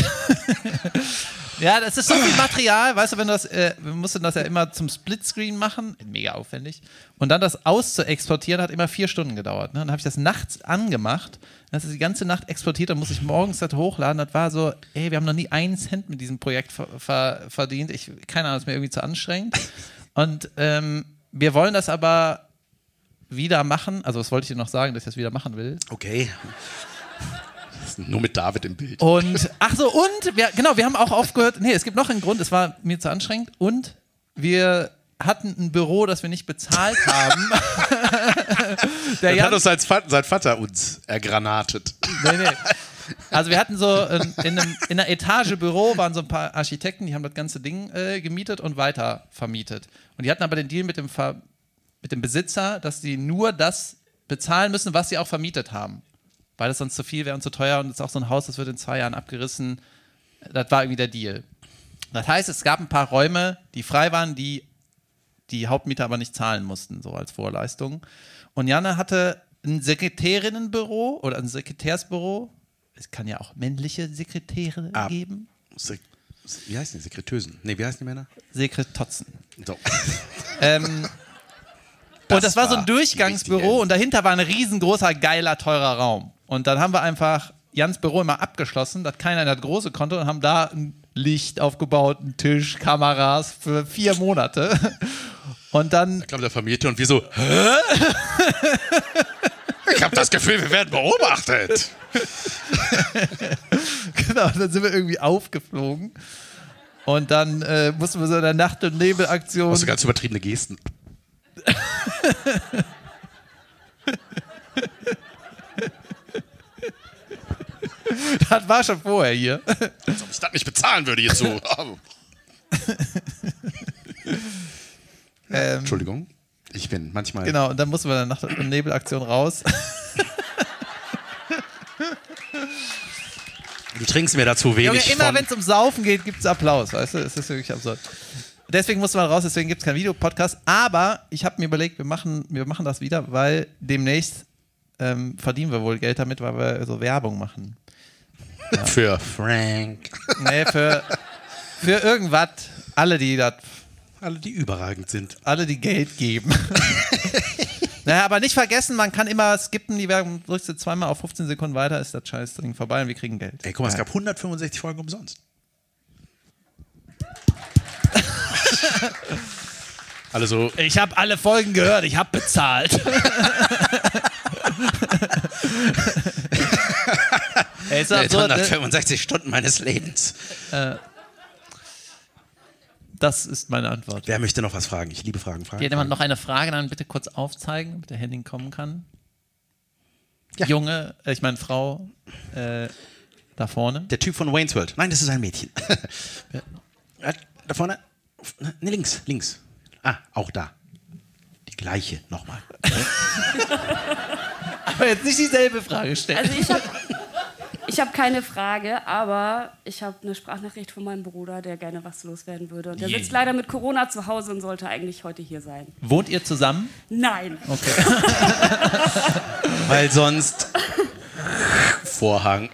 Ja, das ist so viel Material, weißt du, wenn du das, äh, wir mussten das ja immer zum Splitscreen machen, mega aufwendig. Und dann das auszuexportieren hat immer vier Stunden gedauert. Ne? Dann habe ich das nachts angemacht, dann ist die ganze Nacht exportiert, dann muss ich morgens das hochladen. Das war so, ey, wir haben noch nie einen Cent mit diesem Projekt ver ver verdient. Ich, keine Ahnung, das ist mir irgendwie zu anstrengend. Und ähm, wir wollen das aber wieder machen. Also, was wollte ich dir noch sagen, dass ich das wieder machen will? Okay. Nur mit David im Bild. Und, ach so, und, wir, genau, wir haben auch aufgehört, nee, es gibt noch einen Grund, es war mir zu anstrengend und wir hatten ein Büro, das wir nicht bezahlt haben. Der Jan, hat uns sein Vater, sein Vater uns ergranatet. nee, nee. Also wir hatten so in, in, einem, in einer Etage Büro waren so ein paar Architekten, die haben das ganze Ding äh, gemietet und weiter vermietet. Und die hatten aber den Deal mit dem, Ver, mit dem Besitzer, dass sie nur das bezahlen müssen, was sie auch vermietet haben. Weil das sonst zu viel wäre und zu teuer und es ist auch so ein Haus, das wird in zwei Jahren abgerissen. Das war irgendwie der Deal. Das heißt, es gab ein paar Räume, die frei waren, die die Hauptmieter aber nicht zahlen mussten, so als Vorleistung. Und Janne hatte ein Sekretärinnenbüro oder ein Sekretärsbüro. Es kann ja auch männliche Sekretäre Ah. geben. Sek wie heißen die? Sekretösen? Nee, wie heißen die Männer? Sekretotzen. So. Ähm, und das war so ein Durchgangsbüro und dahinter war ein riesengroßer, geiler, teurer Raum. Und dann haben wir einfach Jans Büro immer abgeschlossen, dass keiner in das große konnte und haben da ein Licht aufgebaut, einen Tisch, Kameras für vier Monate. Und dann kam der Vermieter und wir so, hä? Ich habe das Gefühl, wir werden beobachtet. Genau, dann sind wir irgendwie aufgeflogen. Und dann äh, mussten wir so in der Nacht- und Nebelaktion. Hast du ganz übertriebene Gesten. Das war schon vorher hier. Als ob ich das nicht bezahlen würde jetzt so. Ähm, Entschuldigung. Ich bin manchmal. genau, und dann mussten wir in der Nacht- und Nebelaktion raus. Du trinkst mir dazu Junge, wenig immer von. wenn es um Saufen geht, gibt es Applaus, weißt du? Es ist wirklich absurd. Deswegen musste man raus, deswegen gibt es keinen Videopodcast. Aber ich habe mir überlegt, wir machen, wir machen das wieder, weil demnächst ähm, verdienen wir wohl Geld damit, weil wir so Werbung machen. Für Frank. Nee, für, für irgendwas, alle, die das Alle, die überragend sind. alle, die Geld geben. naja, aber nicht vergessen, man kann immer skippen, die Werbung drückst du zweimal auf 15 Sekunden weiter, ist das scheiß Ding vorbei und wir kriegen Geld. Ey, guck mal, es gab 165 Folgen umsonst. Alle so, Ich habe alle Folgen gehört, ich habe bezahlt. Ey, ist absurd, ne? 165 Stunden meines Lebens. Das ist meine Antwort. Wer möchte noch was fragen? Ich liebe Fragen. Fragen. Hat jemand noch eine Frage, dann bitte kurz aufzeigen, damit der Henning kommen kann. Ja. Junge, äh, ich meine Frau, äh, da vorne. Der Typ von Wayne's World. Nein, das ist ein Mädchen. Da vorne. Ne, links, links. Ah, auch da. Die gleiche, nochmal. Aber jetzt nicht dieselbe Frage stellen. Also ich habe ich hab keine Frage, aber ich habe eine Sprachnachricht von meinem Bruder, der gerne was loswerden würde. Und der Je. sitzt leider mit Corona zu Hause und sollte eigentlich heute hier sein. Wohnt ihr zusammen? Nein. Okay. Weil sonst. Vorhang.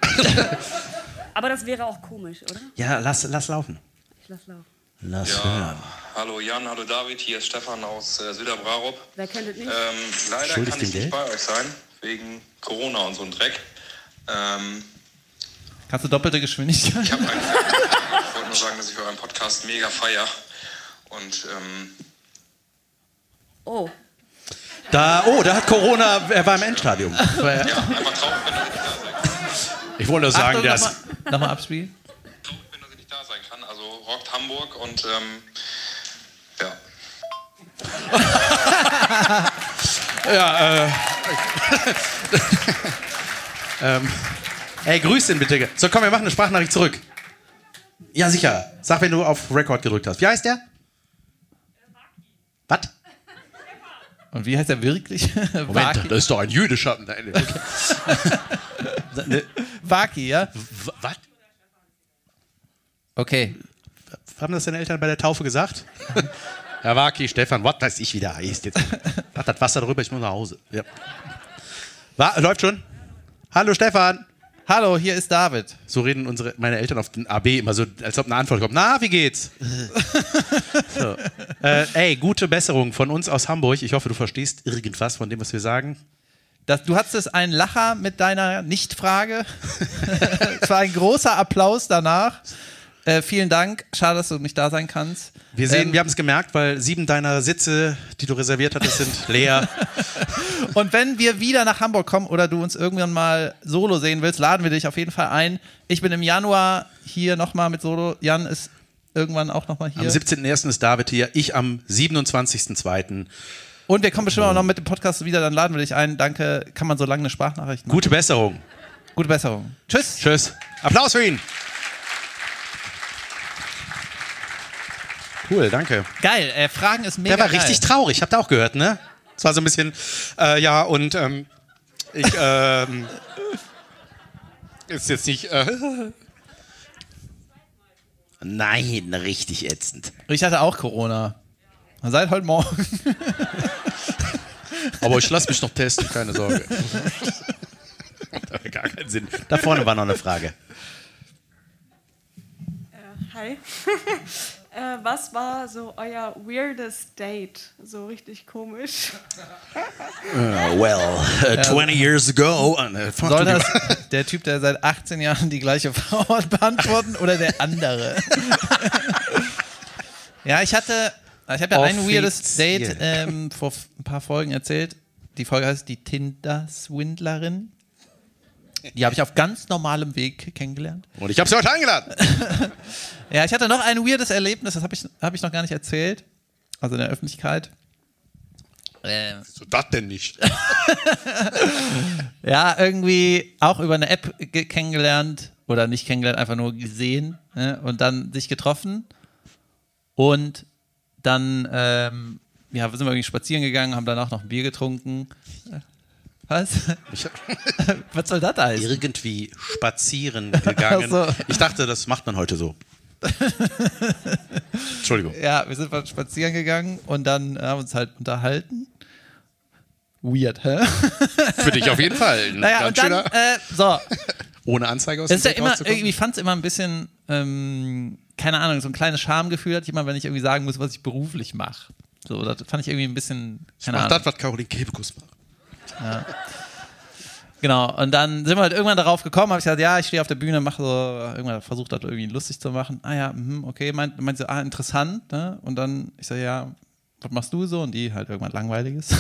Aber das wäre auch komisch, oder? Ja, lass, lass laufen. Ich lass laufen. Lass Ja, hören. hallo Jan, hallo David, hier ist Stefan aus äh, Süderbrarup. Wer kennt es nicht? Ähm, leider Schuldig kann dem ich nicht Geld? bei euch sein, wegen Corona und so ein Dreck. Ähm, Kannst du doppelte Geschwindigkeit? ich habe eigentlich ich wollte nur sagen, dass ich euren Podcast mega feier. Und ähm, Oh, Da, oh, da hat Corona, er war im Endstadium. ja, einfach traurig, wenn ihr nicht da seid. Ich wollte nur sagen, Achtung, der nochmal ist. noch mal abspielen. Traurig dass ich nicht da sein kann. Also rockt Hamburg und ähm, ja. Ey, grüß ihn bitte. So, komm, wir machen eine Sprachnachricht zurück. Ja, sicher. Sag, wenn du auf Record gedrückt hast. Wie heißt der? Was? Und wie heißt er wirklich? Waki, das ist doch ein jüdischer. Nein, okay. Waki, ja? Was? Okay. Haben das deine Eltern bei der Taufe gesagt? Herr Waki, Stefan, was weiß ich, wie der heißt jetzt. Mach das Wasser drüber, ich muss nach Hause. Ja. Wa läuft schon? Hallo Stefan. Hallo, hier ist David. So reden unsere, meine Eltern auf den AB immer so, als ob eine Antwort kommt. Na, wie geht's? so. äh, ey, gute Besserung von uns aus Hamburg. Ich hoffe, du verstehst irgendwas von dem, was wir sagen. Das, du hattest einen Lacher mit deiner Nicht-Frage. es war ein großer Applaus danach. Äh, vielen Dank. Schade, dass du nicht da sein kannst. Wir sehen, Ähm, wir haben es gemerkt, weil sieben deiner Sitze, die du reserviert hattest, sind leer. Und wenn wir wieder nach Hamburg kommen oder du uns irgendwann mal solo sehen willst, laden wir dich auf jeden Fall ein. Ich bin im Januar hier nochmal mit Solo. Jan ist irgendwann auch nochmal hier. Am 17.01. ist David hier, ich am 27.02. Und wir kommen bestimmt auch noch mit dem Podcast wieder, dann laden wir dich ein. Danke. Kann man so lange eine Sprachnachricht machen? Gute Besserung. Gute Besserung. Tschüss. Tschüss. Applaus für ihn. Cool, danke. Geil. Äh, Fragen ist mega Der war geil. richtig traurig, habt ihr auch gehört, ne? Es war so ein bisschen, äh, ja, und ähm, ich, ähm, ist jetzt nicht, äh, Nein, richtig ätzend. Ich hatte auch Corona. Seit heute Morgen. Aber ich lasse mich noch testen, keine Sorge. das gar keinen Sinn. Da vorne war noch eine Frage. Hi. Äh, was war so euer weirdest Date? So richtig komisch. well, 20 years ago. Fang Soll das der Typ, der seit 18 Jahren die gleiche Frau hat, beantworten oder der andere? ja, ich hatte, ich habe ja ein weirdes Date ähm, vor ein paar Folgen erzählt. Die Folge heißt die Tinder-Swindlerin. Die habe ich auf ganz normalem Weg kennengelernt. Und ich habe sie heute eingeladen. Ja, ich hatte noch ein weirdes Erlebnis, das habe ich, hab ich noch gar nicht erzählt. Also in der Öffentlichkeit. Ähm, So, das denn nicht? Ja, irgendwie auch über eine App ge- kennengelernt oder nicht kennengelernt, einfach nur gesehen ne? und dann sich getroffen und dann ähm, ja, sind wir irgendwie spazieren gegangen, haben danach noch ein Bier getrunken. Was? Ich Was soll das heißen? irgendwie spazieren gegangen. So. Ich dachte, das macht man heute so. Entschuldigung. Ja, wir sind mal spazieren gegangen und dann haben uns halt unterhalten. Weird, hä? Für dich auf jeden Fall. Naja, und dann, schöner- äh, so, ohne Anzeige aus Es ist ja dem immer, irgendwie, ich fand es immer ein bisschen, ähm, keine Ahnung, so ein kleines Schamgefühl hatte ich immer, wenn ich irgendwie sagen muss, was ich beruflich mache. So, das fand ich irgendwie ein bisschen, keine Mach Ahnung. das, was Caroline Kebekus macht. Genau, und dann sind wir halt irgendwann darauf gekommen, habe ich gesagt, ja, ich stehe auf der Bühne, mache so, irgendwann versucht das irgendwie lustig zu machen. Ah ja, mhm, okay, meint, meint so, ah, interessant, ne? Und dann, ich so, ja, was machst du so? Und die halt irgendwann langweiliges.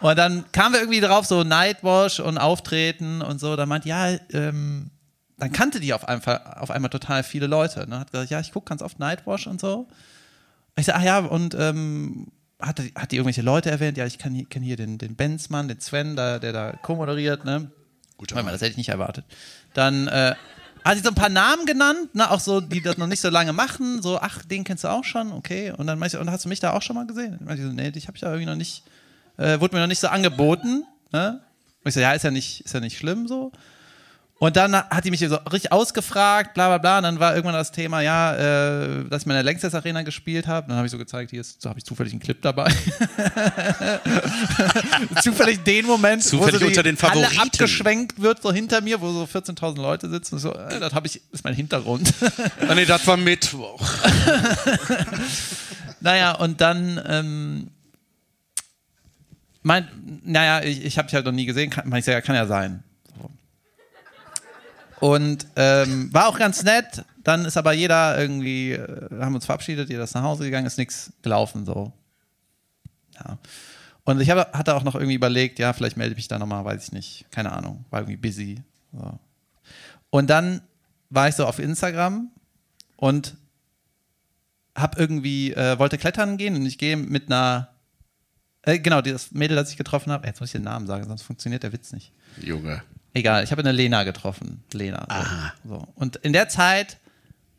Und dann kamen wir irgendwie drauf, so Nightwash und Auftreten und so. Dann meint, ja, ähm, dann kannte die auf einmal, auf einmal total viele Leute. Ne? Hat gesagt, ja, ich gucke ganz oft Nightwash und so. Ich sag, ach ja, und ähm, hat, die- hat die irgendwelche Leute erwähnt? Ja, ich kenne kenn hier den, den Benzmann, den Sven, da, der da co-moderiert, ne? Gut, das hätte ich nicht erwartet. Dann äh, hat sie so ein paar Namen genannt, ne, auch so, die das noch nicht so lange machen, so, ach, den kennst du auch schon, okay. Und dann meinte ich, und hast du mich da auch schon mal gesehen? Und meinte ich so, nee, dich habe ich ja irgendwie noch nicht, äh, wurde mir noch nicht so angeboten, ne? Und ich so, ja, ist ja nicht, ist ja nicht schlimm so. Und dann hat die mich so richtig ausgefragt, bla bla bla. Und dann war irgendwann das Thema, ja, äh, dass ich mal in der Längstes Arena gespielt habe. Dann habe ich so gezeigt, hier ist, so habe ich zufällig einen Clip dabei. zufällig den Moment, Zufällig wo so unter den Favoriten. abgeschwenkt wird, so hinter mir, wo so 14.000 Leute sitzen. Und so, äh, das habe ich, ist mein Hintergrund. Ah, nee, das war Mittwoch. Naja, und dann, ähm, mein, naja, ich, ich habe dich halt noch nie gesehen, kann, ich, ja, kann ja sein. Und ähm, war auch ganz nett. Dann ist aber jeder irgendwie, äh, haben uns verabschiedet, jeder ist nach Hause gegangen, ist nichts gelaufen so. Ja. Und ich hab, hatte auch noch irgendwie überlegt, ja, vielleicht melde ich mich da nochmal, weiß ich nicht, keine Ahnung, war irgendwie busy. So. Und dann war ich so auf Instagram und hab irgendwie, äh, wollte klettern gehen und ich gehe mit einer, äh, genau, das Mädel, das ich getroffen habe, jetzt muss ich den Namen sagen, sonst funktioniert der Witz nicht. Junge. Egal, ich habe eine Lena getroffen. Lena. So. So. Und in der Zeit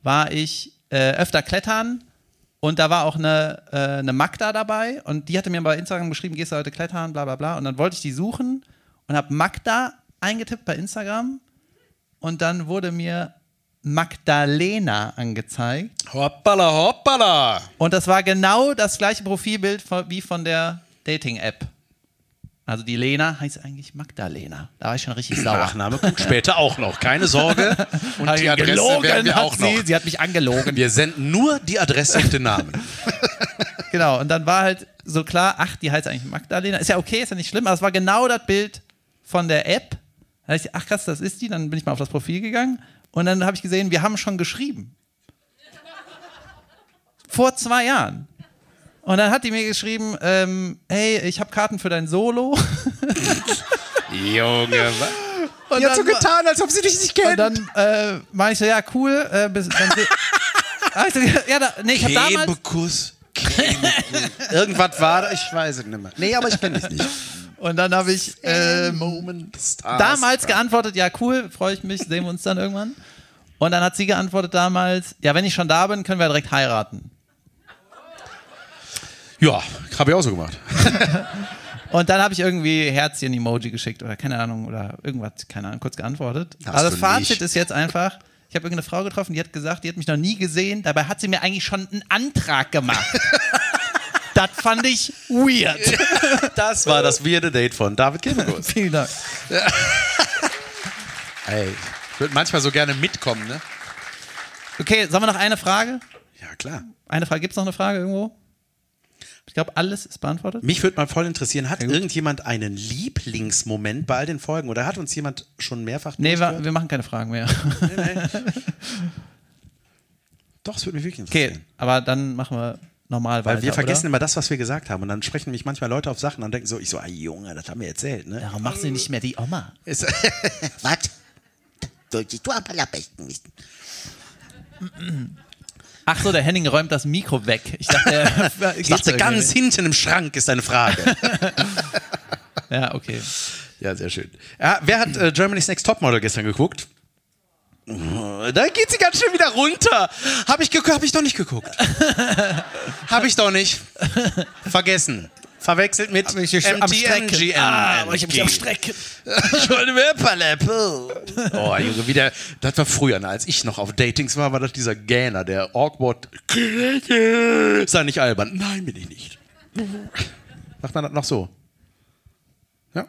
war ich äh, öfter klettern und da war auch eine, äh, eine Magda dabei und die hatte mir bei Instagram geschrieben, gehst du heute klettern, bla bla bla. Und dann wollte ich die suchen und habe Magda eingetippt bei Instagram und dann wurde mir Magdalena angezeigt. Hoppala, hoppala. Und das war genau das gleiche Profilbild von, wie von der Dating-App. Also die Lena heißt eigentlich Magdalena. Da war ich schon richtig sauer. Nachname kommt später auch noch. Keine Sorge. Und die Adresse gelogen, werden wir hat auch sie, noch. sie hat mich angelogen. Wir senden nur die Adresse und den Namen. Genau, und dann war halt so klar, ach, die heißt eigentlich Magdalena. Ist ja okay, ist ja nicht schlimm, aber es war genau das Bild von der App. Da dachte ich, ach krass, das ist die. Dann bin ich mal auf das Profil gegangen und dann habe ich gesehen, wir haben schon geschrieben. Vor zwei Jahren. Und dann hat die mir geschrieben, ähm, hey, ich habe Karten für dein Solo. Junge, was? Und Die hat so dann- getan, als ob sie dich nicht Und kennt. dann äh, war ich so, ja, cool. Äh, bis, dann, Ah, ich so, ja, da, nee, ich habe damals, Kebekus. Irgendwas war da, ich weiß es nicht mehr. Nee, aber ich kenne dich nicht. und dann habe ich ähm, Moment damals geantwortet, ja, cool, freue ich mich, sehen wir uns dann irgendwann. Und dann hat sie geantwortet damals, ja, wenn ich schon da bin, können wir direkt heiraten. Ja, habe ich auch so gemacht. Und dann habe ich irgendwie Herzchen-Emoji geschickt oder keine Ahnung oder irgendwas, keine Ahnung, kurz geantwortet. Hast Aber das Fazit nicht. ist jetzt einfach, ich habe irgendeine Frau getroffen, die hat gesagt, die hat mich noch nie gesehen, dabei hat sie mir eigentlich schon einen Antrag gemacht. das fand ich weird. Das war das weirde Date von David Kebekus. Vielen Dank. Ey, ich würde manchmal so gerne mitkommen, ne? Okay, sollen wir noch eine Frage? Ja, klar. Eine Frage, gibt es noch eine Frage irgendwo? Ich glaube, alles ist beantwortet. Mich würde mal voll interessieren, hat Ja, irgendjemand einen Lieblingsmoment bei all den Folgen oder hat uns jemand schon mehrfach Nee, wir, durchgehört? wir machen keine Fragen mehr. Doch, es würde mich wirklich Okay, interessieren. aber dann machen wir normal weiter. Weil wir vergessen oder? immer das, was wir gesagt haben. Und dann sprechen mich manchmal Leute auf Sachen und denken so, ich so, ah Junge, das haben wir erzählt, ne? Warum machst du nicht mehr die Oma? Was? Solltest du aber am besten wissen. Ach so, der Henning räumt das Mikro weg. Ich dachte, er ich dachte, ganz hinten im Schrank ist eine Frage. Ja, okay. ja, sehr schön. Ja, wer hat äh, Germany's Next Topmodel gestern geguckt? Oh, Da geht sie ganz schön wieder runter. Habe ich, geguckt? hab ich doch nicht geguckt. Habe ich doch nicht. Vergessen. Verwechselt mit MTMGN. Ah, aber ich hab mich am Strecken. Ich wollte mehr Paleppe. Oh, Junge, wieder. Das war früher, ne, als ich noch auf Datings war, war das dieser Gähner, der awkward. Sei nicht albern. Nein, bin ich nicht. Macht man das noch so? Ja?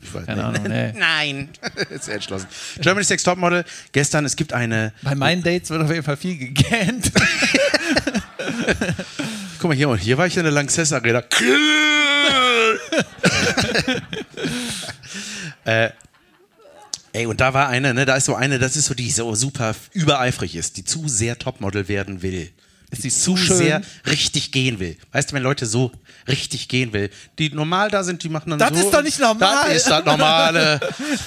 Ich weiß Keine Ahnung, nee. Nein. ist entschlossen. Germany's Next Topmodel. Gestern, es gibt eine. Bei meinen Dates wird auf jeden Fall viel gegähnt. Guck mal hier, und hier war ich in der Lanxess Arena. äh, ey, und da war eine, ne, da ist so eine, das ist so die so super übereifrig ist, die zu sehr Topmodel werden will. Ist die zu schön? sehr richtig gehen will. Weißt du, wenn Leute so richtig gehen will, die normal da sind, die machen dann Das so. ist doch nicht normal. Das ist das Normale.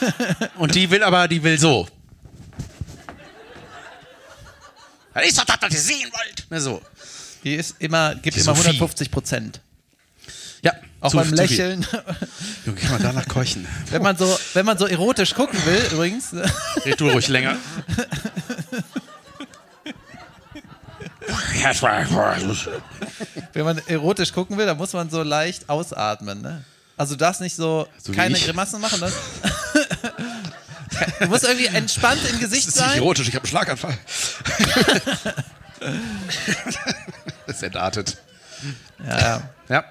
Und die will aber, die will so. Das ist doch das, was ihr sehen wollt. Na so. Die ist immer, gibt immer Sophie. 150 Prozent. Ja, Auch zu- beim. Lächeln. Junge, kann man danach keuchen. wenn, man so, wenn man so erotisch gucken will, übrigens. Red du ruhig länger. Wenn man erotisch gucken will, dann muss man so leicht ausatmen. Ne? Also du darfst nicht so, So keine. Grimassen machen. Ne? du musst irgendwie entspannt im Gesicht Das ist nicht sein. erotisch, ich habe einen Schlaganfall. das ist entartet. Ja, Ja.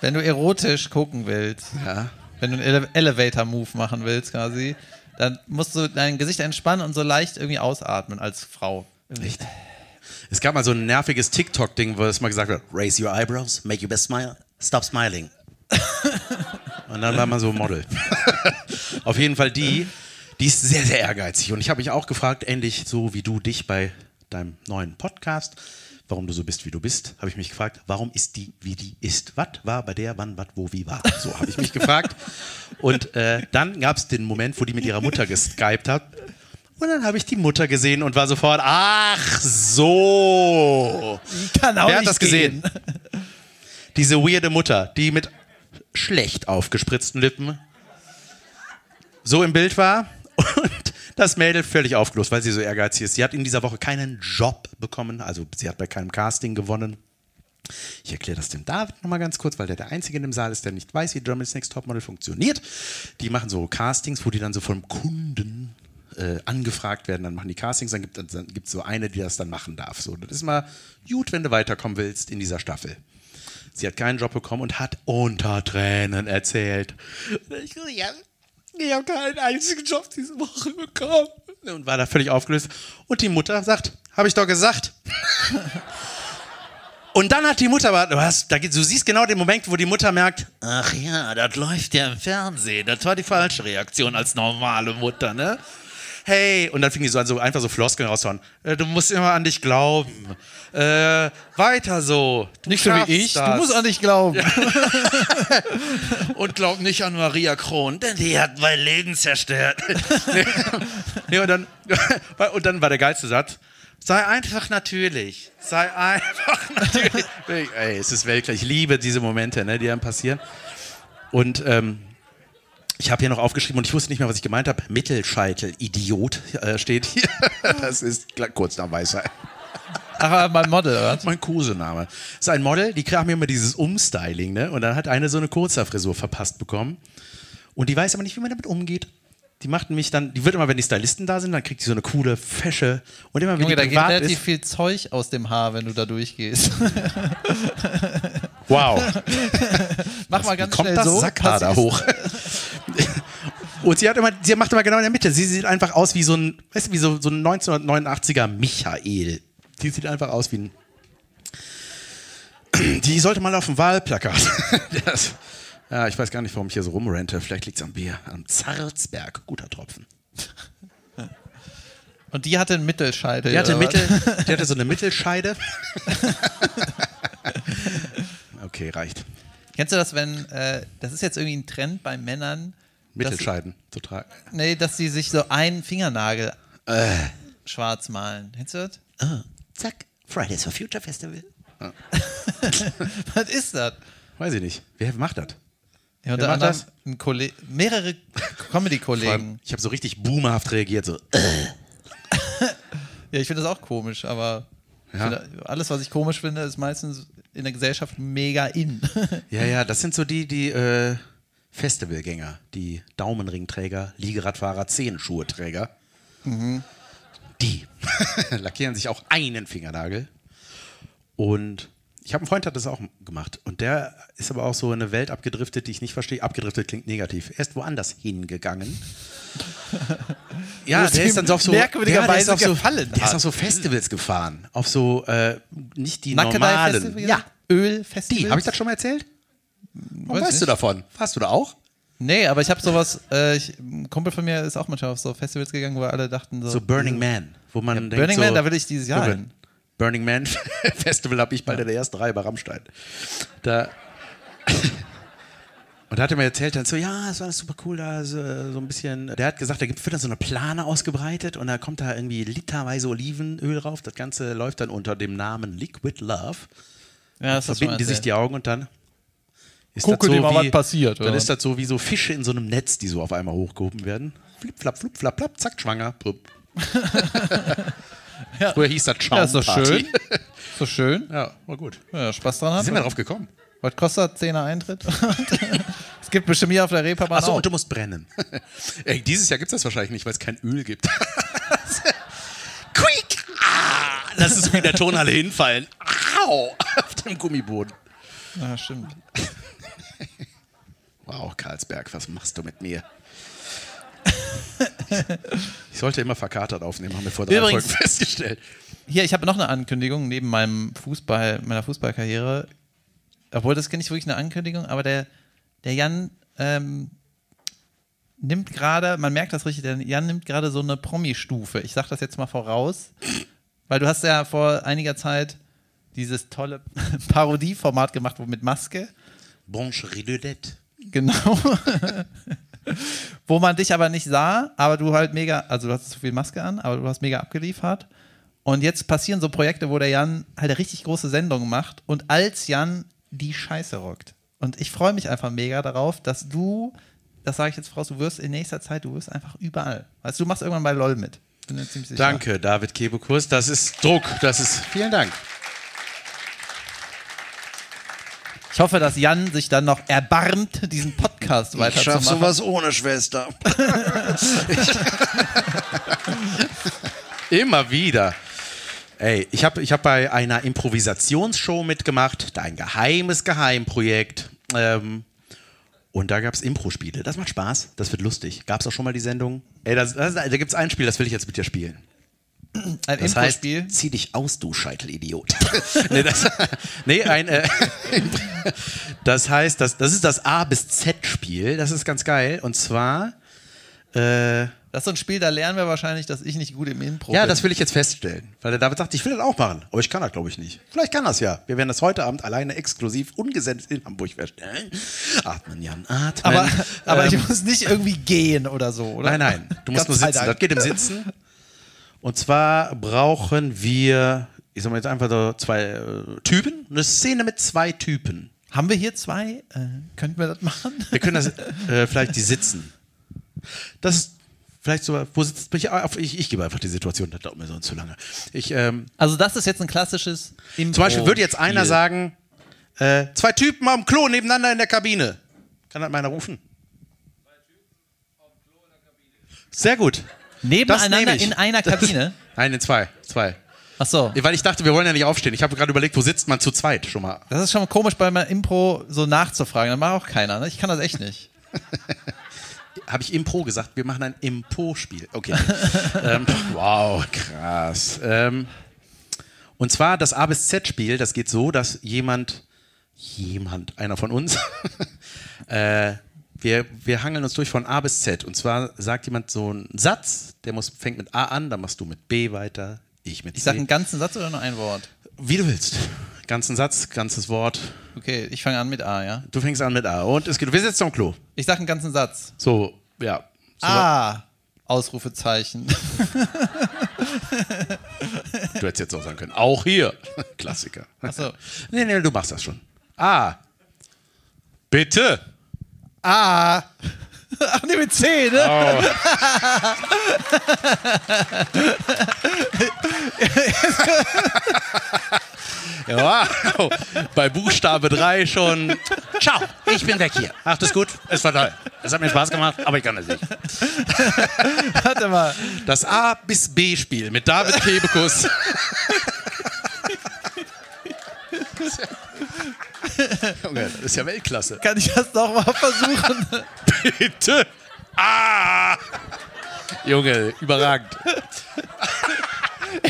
wenn du erotisch gucken willst, Ja. wenn du einen Ele Elevator-Move machen willst quasi, dann musst du dein Gesicht entspannen und so leicht irgendwie ausatmen als Frau. Echt? Es gab mal so ein nerviges TikTok-Ding, wo es mal gesagt wird, Raise your eyebrows, make your best smile, stop smiling. und dann war man so Model. Auf jeden Fall die, die ist sehr, sehr ehrgeizig. Und ich habe mich auch gefragt, ähnlich so wie du dich bei deinem neuen Podcast, warum du so bist, wie du bist, habe ich mich gefragt, warum ist die, wie die ist? Was war bei der, wann, was, wo, wie war? So habe ich mich gefragt. Und äh, dann gab es den Moment, wo die mit ihrer Mutter geskypt hat. Und dann habe ich die Mutter gesehen und war sofort, ach so. Kann auch Wer hat das gesehen? gehen. Diese weirde Mutter, die mit schlecht aufgespritzten Lippen so im Bild war und das Mädel völlig aufgelöst, weil sie so ehrgeizig ist. Sie hat in dieser Woche keinen Job bekommen, also sie hat bei keinem Casting gewonnen. Ich erkläre das dem David nochmal ganz kurz, weil der der Einzige in dem Saal ist, der nicht weiß, wie Germany's Next Topmodel funktioniert. Die machen so Castings, wo die dann so vom Kunden äh, angefragt werden, dann machen die Castings, dann gibt es so eine, die das dann machen darf. So, das ist mal gut, wenn du weiterkommen willst in dieser Staffel. Sie hat keinen Job bekommen und hat unter Tränen erzählt. Ich, ja, ich habe keinen einzigen Job diese Woche bekommen. Und war da völlig aufgelöst. Und die Mutter sagt, habe ich doch gesagt. Und dann hat die Mutter, du, da, du siehst genau den Moment, wo die Mutter merkt, ach ja, das läuft ja im Fernsehen. Das war die falsche Reaktion als normale Mutter, ne? Hey, und dann fing die so an, so einfach so Floskeln rauszuhauen. Äh, du musst immer an dich glauben. Äh, weiter so. Du Nicht so wie ich. Du das. musst an dich glauben. Und glaub nicht an Maria Kron, denn die hat mein Leben zerstört. nee, und, dann, und dann war der geilste Satz. Sei einfach natürlich. Sei einfach natürlich. Ey, es ist Weltklar. Ich liebe diese Momente, ne, die dann passieren. Und ähm, ich habe hier noch aufgeschrieben und ich wusste nicht mehr, was ich gemeint habe. Mittelscheitel, Idiot, äh, steht hier. Das ist kurz nach Weisheit. Ach, mein Model, oder? Mein Kosename. Das ist ein Model, die haben immer dieses Umstyling, ne? Und dann hat eine so eine Kurzhaarfrisur verpasst bekommen. Und die weiß aber nicht, wie man damit umgeht. Die macht nämlich dann, die wird immer, wenn die Stylisten da sind, dann kriegt die so eine coole Fesche. Und immer, wenn Junge, da die geht privat relativ ist, viel Zeug aus dem Haar, wenn du da durchgehst. wow, Mach mal wie ganz kommt schnell das so. Sackhaar da hoch? Und sie hat immer, sie macht immer genau in der Mitte. Sie sieht einfach aus wie so ein, weißt du, wie so, so ein 1989er Michael. Die sieht einfach aus wie ein. Die sollte mal auf dem Wahlplakat. Das, ja, ich weiß gar nicht, warum ich hier so rumrente. Vielleicht liegt es am Bier. Am Zarzberg. Guter Tropfen. Und die hatte einen Mittelscheitel. Die hatte? Mittel, die hatte so eine Mittelscheide. Okay, reicht. Kennst du das, wenn, äh, das ist jetzt irgendwie ein Trend bei Männern, Mittelscheiden zu tragen. nee, dass sie sich so einen Fingernagel Äh. schwarz malen. Kennst du das? Oh, zack, Fridays for Future Festival. Was ist das? Weiß ich nicht. Wer macht das? Ja, unter anderem das? ein Kolle mehrere Comedy-Kollegen. Ich habe so richtig boomerhaft reagiert. So, Ja, ich finde das auch komisch, aber Ja. finde, alles, was ich komisch finde, ist meistens in der Gesellschaft mega in. Ja, ja, das sind so die, die äh, Festivalgänger, die Daumenringträger, Liegeradfahrer, Zehenschuheträger. Die lackieren sich auch einen Fingernagel. Und ich habe einen Freund, der hat das auch gemacht. Und der ist aber auch so in eine Welt abgedriftet, die ich nicht verstehe. Abgedriftet klingt negativ. Er ist woanders hingegangen. Ja, der ist dann so auf so merkwürdigerweise der ist auf so, Der ist auf so Festivals gefahren. Auf so, äh, nicht die normalen. Nackedei-Festival? Ja, Ölfestival? die. Habe ich das schon mal erzählt? Warum Weiß weißt nicht. du davon? Warst du da auch? Nee, aber ich habe sowas, äh, ich, ein Kumpel von mir ist auch manchmal auf so Festivals gegangen, wo alle dachten so. So Burning Man, wo man Ja, denkt Burning so, Man, da will ich dieses Jahr hin. Burning Man Festival habe ich bald in der ersten Reihe bei Rammstein. Da und da hat er mir erzählt dann so, ja, es war alles super cool da, so, so ein bisschen. Der hat gesagt, da wird dann so eine Plane ausgebreitet und da kommt da irgendwie literweise Olivenöl drauf. Das Ganze läuft dann unter dem Namen Liquid Love. Ja, das hast Verbinden die sich die Augen und dann ist Gucke das dir mal, wie, was passiert, Dann oder? ist das so wie so Fische in so einem Netz, die so auf einmal hochgehoben werden. Flip, flap, flup, flap, flap, zack, schwanger. Plupp. Früher hieß das Ja, ist doch schön. Ist doch schön. Ja, war gut. Ja, Spaß dran hat. sind wir drauf gekommen? Was kostet 10er Eintritt? es gibt bestimmt hier auf der Reeperbahn Achso, und du musst brennen. Ey, dieses Jahr gibt es das wahrscheinlich nicht, weil es kein Öl gibt. Quick! Ah, das ist wie in der Tonhalle hinfallen. Au! Auf dem Gummiboden. Ja, stimmt. Wow, Karlsberg, was machst du mit mir? Ich sollte immer verkatert aufnehmen, haben wir vor drei Übrigens- Folgen festgestellt. Hier, ich habe noch eine Ankündigung neben meinem Fußball, meiner Fußballkarriere. Obwohl das ist nicht wirklich eine Ankündigung, aber der, der Jan ähm, nimmt gerade, man merkt das richtig, der Jan nimmt gerade so eine Promi-Stufe. Ich sag das jetzt mal voraus, weil du hast ja vor einiger Zeit dieses tolle Parodieformat gemacht, wo mit Maske. Blanche Ridolette. Genau. Wo man dich aber nicht sah, aber du halt mega, also du hast zu viel Maske an, aber du hast mega abgeliefert. Und jetzt passieren so Projekte, wo der Jan halt eine richtig große Sendung macht und als Jan die Scheiße rockt. Und ich freue mich einfach mega darauf, dass du, das sage ich jetzt voraus, du wirst in nächster Zeit, du wirst einfach überall. Weißt du, du machst irgendwann bei LOL mit. Bin mir ziemlich sicher. Danke, David Kebekus. Das ist Druck. Das ist. Vielen Dank. Ich hoffe, dass Jan sich dann noch erbarmt, diesen Podcast weiterzumachen. ohne Schwester. Immer wieder. Ey, ich habe ich hab bei einer Improvisationsshow mitgemacht, ein geheimes Geheimprojekt. Ähm, und da gab es Impro-Spiele. Das macht Spaß, das wird lustig. Gab es auch schon mal die Sendung? Ey, das, das, da gibt es ein Spiel, das will ich jetzt mit dir spielen. Ein Das heißt, zieh dich aus, du Scheitelidiot. nee, das, nee, ein, äh, das heißt, das, das ist das A bis Z-Spiel. Das ist ganz geil. Und zwar, äh, Das ist so ein Spiel, da lernen wir wahrscheinlich, dass ich nicht gut im Impro ja, bin. das will ich jetzt feststellen. Weil der David sagt, ich will das auch machen. Aber ich kann das, glaube ich, nicht. Vielleicht kann das ja. Wir werden das heute Abend alleine exklusiv ungesendet in Hamburg feststellen. Atmen, Jan, atmen. Aber, aber Ähm, ich muss nicht irgendwie gehen oder so, oder? Nein, nein, du musst nur sitzen. Das geht im Sitzen. Und zwar brauchen wir, ich sag mal jetzt einfach so zwei äh, Typen, eine Szene mit zwei Typen. Haben wir hier zwei? Äh, könnten wir das machen? Wir können das äh, vielleicht die sitzen. Das ist vielleicht so, wo sitzt mich auf, ich, ich gebe einfach die Situation, das dauert mir sonst zu lange. Ich, ähm, Also das ist jetzt ein klassisches Impro. zum Beispiel würde jetzt einer sagen, äh, zwei Typen am Klo nebeneinander in der Kabine. Kann das meiner rufen? Sehr gut. Das Nebeneinander in einer Kabine? Nein, in zwei. Zwei. Ach so. Weil ich dachte, wir wollen ja nicht aufstehen. Ich habe gerade überlegt, wo sitzt man zu zweit schon mal. Das ist schon komisch, bei meinem Impro so nachzufragen. Das macht auch keiner. Ne? Ich kann das echt nicht. Habe ich Impro gesagt? Wir machen ein Impo-Spiel. Okay. ähm, wow, krass. Ähm, und zwar das A bis Z-Spiel, das geht so, dass jemand, jemand, einer von uns, äh, wir, wir hangeln uns durch von A bis Z. Und zwar sagt jemand so einen Satz, der muss, fängt mit A an, dann machst du mit B weiter, ich mit Ich C. sage einen ganzen Satz oder nur ein Wort? Wie du willst. Ganzen Satz, ganzes Wort. Okay, ich fange an mit A, ja? Du fängst an mit A. Und es geht, wir sitzen am Klo. Ich sage einen ganzen Satz. So, ja. So, A. Ausrufezeichen. Du hättest jetzt auch sagen können, auch hier. Klassiker. Achso. Nee, nee, du machst das schon. A. Bitte. A. Ach nee, mit C, ne? Oh. Ja, wow. bei Buchstabe 3 schon. Ciao, ich bin weg hier. Ach, das ist gut. Es war toll. Es hat mir Spaß gemacht, aber ich kann es nicht. Warte mal. Das A bis B-Spiel mit David Kebekus. Junge, das ist ja Weltklasse. Kann ich das noch mal versuchen? Bitte. Ah! Junge, überragend.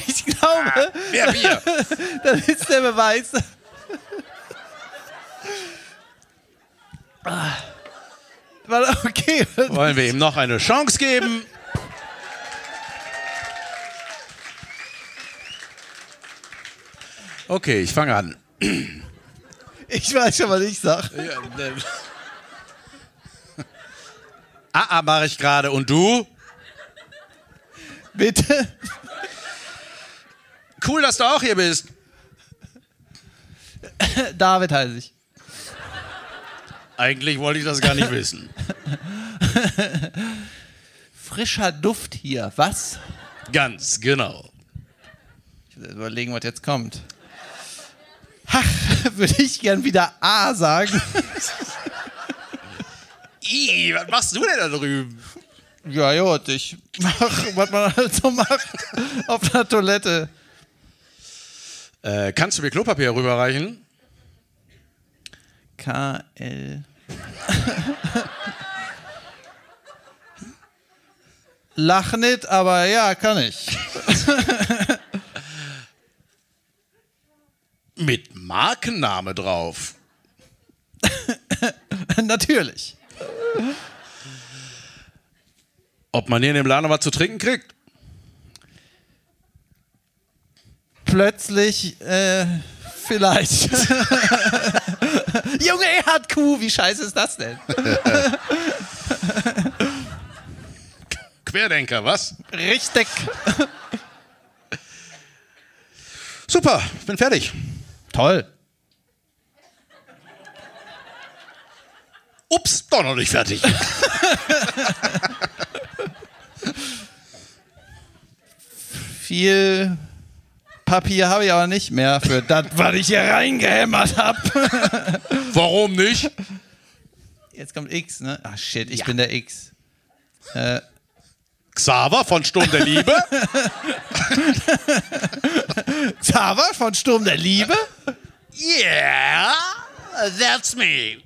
Ich glaube, Wer wir? das ist der Beweis. Ah. Warte, Okay. Wollen wir ihm noch eine Chance geben? Okay, ich fange an. Ich weiß schon, was ich sag. Ah, ah, mache ich gerade. Und du? Bitte? Cool, dass du auch hier bist. David heiße ich. Eigentlich wollte ich das gar nicht wissen. Frischer Duft hier, was? Ganz genau. Ich will überlegen, was jetzt kommt. Ach, würde ich gern wieder A sagen. Ih, was machst du denn da drüben? Ja, gut, ich mach, was man halt so macht auf der Toilette. Äh, kannst du mir Klopapier rüberreichen? KL. Lach nicht, aber ja, kann ich. Mit Markenname drauf. Natürlich. Ob man hier in dem Laden noch was zu trinken kriegt? Plötzlich, äh, vielleicht. Junge, er hat Kuh, wie scheiße ist das denn? Querdenker, was? Richtig. Super, bin fertig. Toll. Ups, doch noch nicht fertig. Viel Papier habe ich aber nicht mehr für das, was ich hier reingehämmert habe. Warum nicht? Jetzt kommt X, ne? Ach shit, ich bin der X. Äh, Xaver von Sturm der Liebe. Xaver von Sturm der Liebe? Yeah, that's me.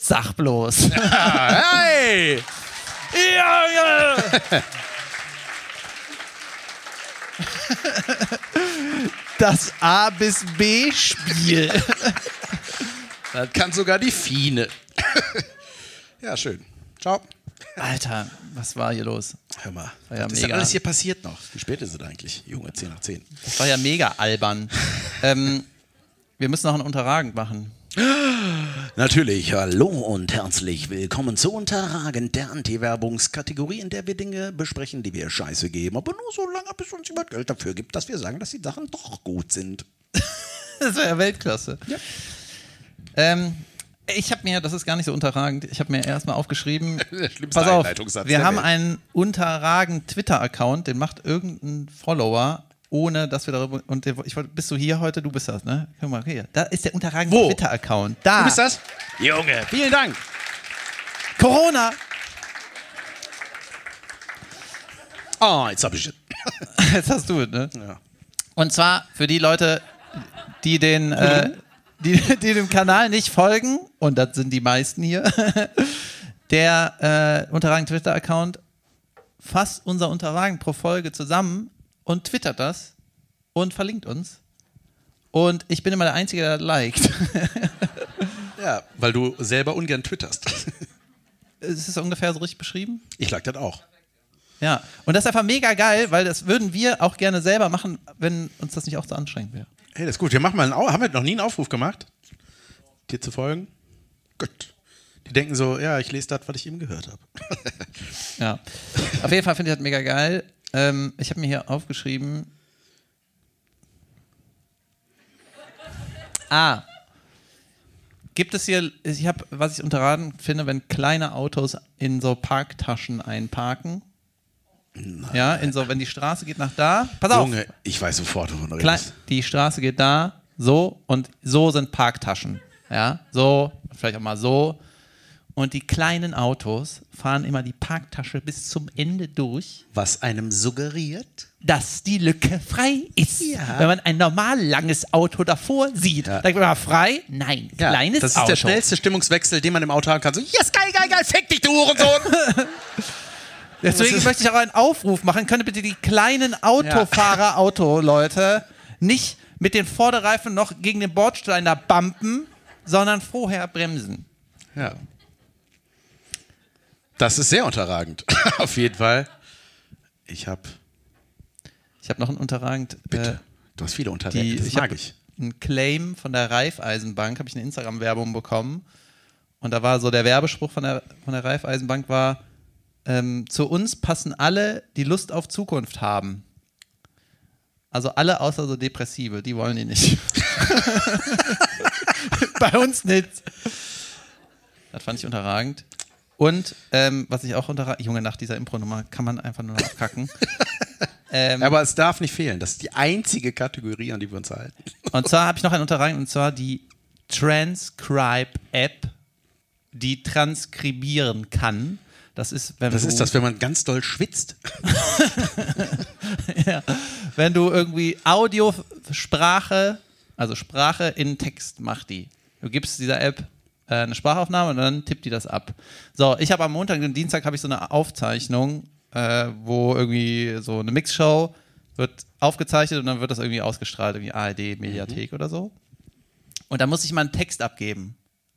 Sag bloß. Hey! ja, ja. Das A bis B Spiel. Das kann sogar die Fine. ja, schön. Ciao. Alter, was war hier los? Hör mal, War ja was ist mega. denn alles hier passiert noch? Wie spät ist es eigentlich? Junge, 10 nach 10. Das war ja mega albern. ähm, wir müssen noch einen Unterragend machen. Natürlich, hallo und herzlich willkommen zu Unterragend, der Anti-Werbungskategorie, in der wir Dinge besprechen, die wir scheiße geben, aber nur so lange, bis uns jemand Geld dafür gibt, dass wir sagen, dass die Sachen doch gut sind. Das war ja Weltklasse. Ähm, ich habe mir, das ist gar nicht so unterragend, ich habe mir erstmal aufgeschrieben, pass auf, wir haben Welt. einen unterragend Twitter-Account, den macht irgendein Follower, ohne dass wir darüber, und der, ich wollte, bist du hier heute? Du bist das, ne? Guck mal, hier, da ist der unterragend Wo? Twitter-Account. Da. Du bist das? Junge, vielen Dank. Corona. Oh, jetzt hab ich es. Jetzt hast du es, ne? Ja. Und zwar für die Leute, die den, äh, die, die dem Kanal nicht folgen, und das sind die meisten hier, der äh, Unterragen Twitter-Account fasst unser Unterragen pro Folge zusammen und twittert das und verlinkt uns. Und ich bin immer der Einzige, der das liked. Ja, weil du selber ungern twitterst. Ist es ungefähr so richtig beschrieben? Ich lag das auch. Ja. Und das ist einfach mega geil, weil das würden wir auch gerne selber machen, wenn uns das nicht auch so anstrengend wäre. Hey, das ist gut. Wir machen mal einen haben wir noch nie einen Aufruf gemacht, dir zu folgen? Gut. Die denken so, ja, ich lese das, was ich eben gehört habe. Ja. Auf jeden Fall finde ich das mega geil. Ähm, ich habe mir hier aufgeschrieben. Ah. Gibt es hier, ich habe, was ich unterraten finde, wenn kleine Autos in so Parktaschen einparken. Ja, in so, wenn die Straße geht nach da. Pass auf. Junge, ich weiß sofort, wovon du redest. die Straße geht da, so und so sind Parktaschen. Ja, so, vielleicht auch mal so. Und die kleinen Autos fahren immer die Parktasche bis zum Ende durch, Was einem suggeriert? dass die Lücke frei ist. Ja. Wenn man ein normal langes Auto davor sieht, Ja. dann man frei. Nein, kleines das ist Auto. der schnellste Stimmungswechsel, den man im Auto haben kann. So, yes, geil, geil, geil, fick dich, du Hurensohn! Deswegen möchte ich auch einen Aufruf machen. Könnt ihr bitte die kleinen Autofahrer, Auto-Leute, nicht mit den Vorderreifen noch gegen den Bordstein da bumpen, sondern vorher bremsen. ja. Das ist sehr unterragend. Auf jeden Fall. Ich habe Ich habe noch einen unterragend. Äh, Du hast viele Unterwerte, das ich mag habe ich. einen Claim von der Raiffeisenbank, habe ich eine Instagram-Werbung bekommen. Und da war so der Werbespruch von der, von der Raiffeisenbank war, ähm, zu uns passen alle, die Lust auf Zukunft haben. Also alle außer so Depressive, die wollen die nicht. Bei uns nicht. Das fand ich unterragend. Und ähm, was ich auch unterragend, Junge, nach dieser Impro-Nummer kann man einfach nur noch abkacken. ähm, Aber es darf nicht fehlen. Das ist die einzige Kategorie, an die wir uns halten. Und zwar habe ich noch einen unterragend, und zwar die Transcribe-App, die transkribieren kann. Das ist, wenn Das du, ist das, wenn man ganz doll schwitzt. ja, wenn du irgendwie Audiosprache, also Sprache in Text macht die. Du gibst dieser App äh, eine Sprachaufnahme und dann tippt die das ab. So, ich habe am Montag und Dienstag habe ich so eine Aufzeichnung, äh, wo irgendwie so eine Mixshow wird aufgezeichnet und dann wird das irgendwie ausgestrahlt, irgendwie ARD, Mediathek oder so. Und da muss ich mal einen Text abgeben.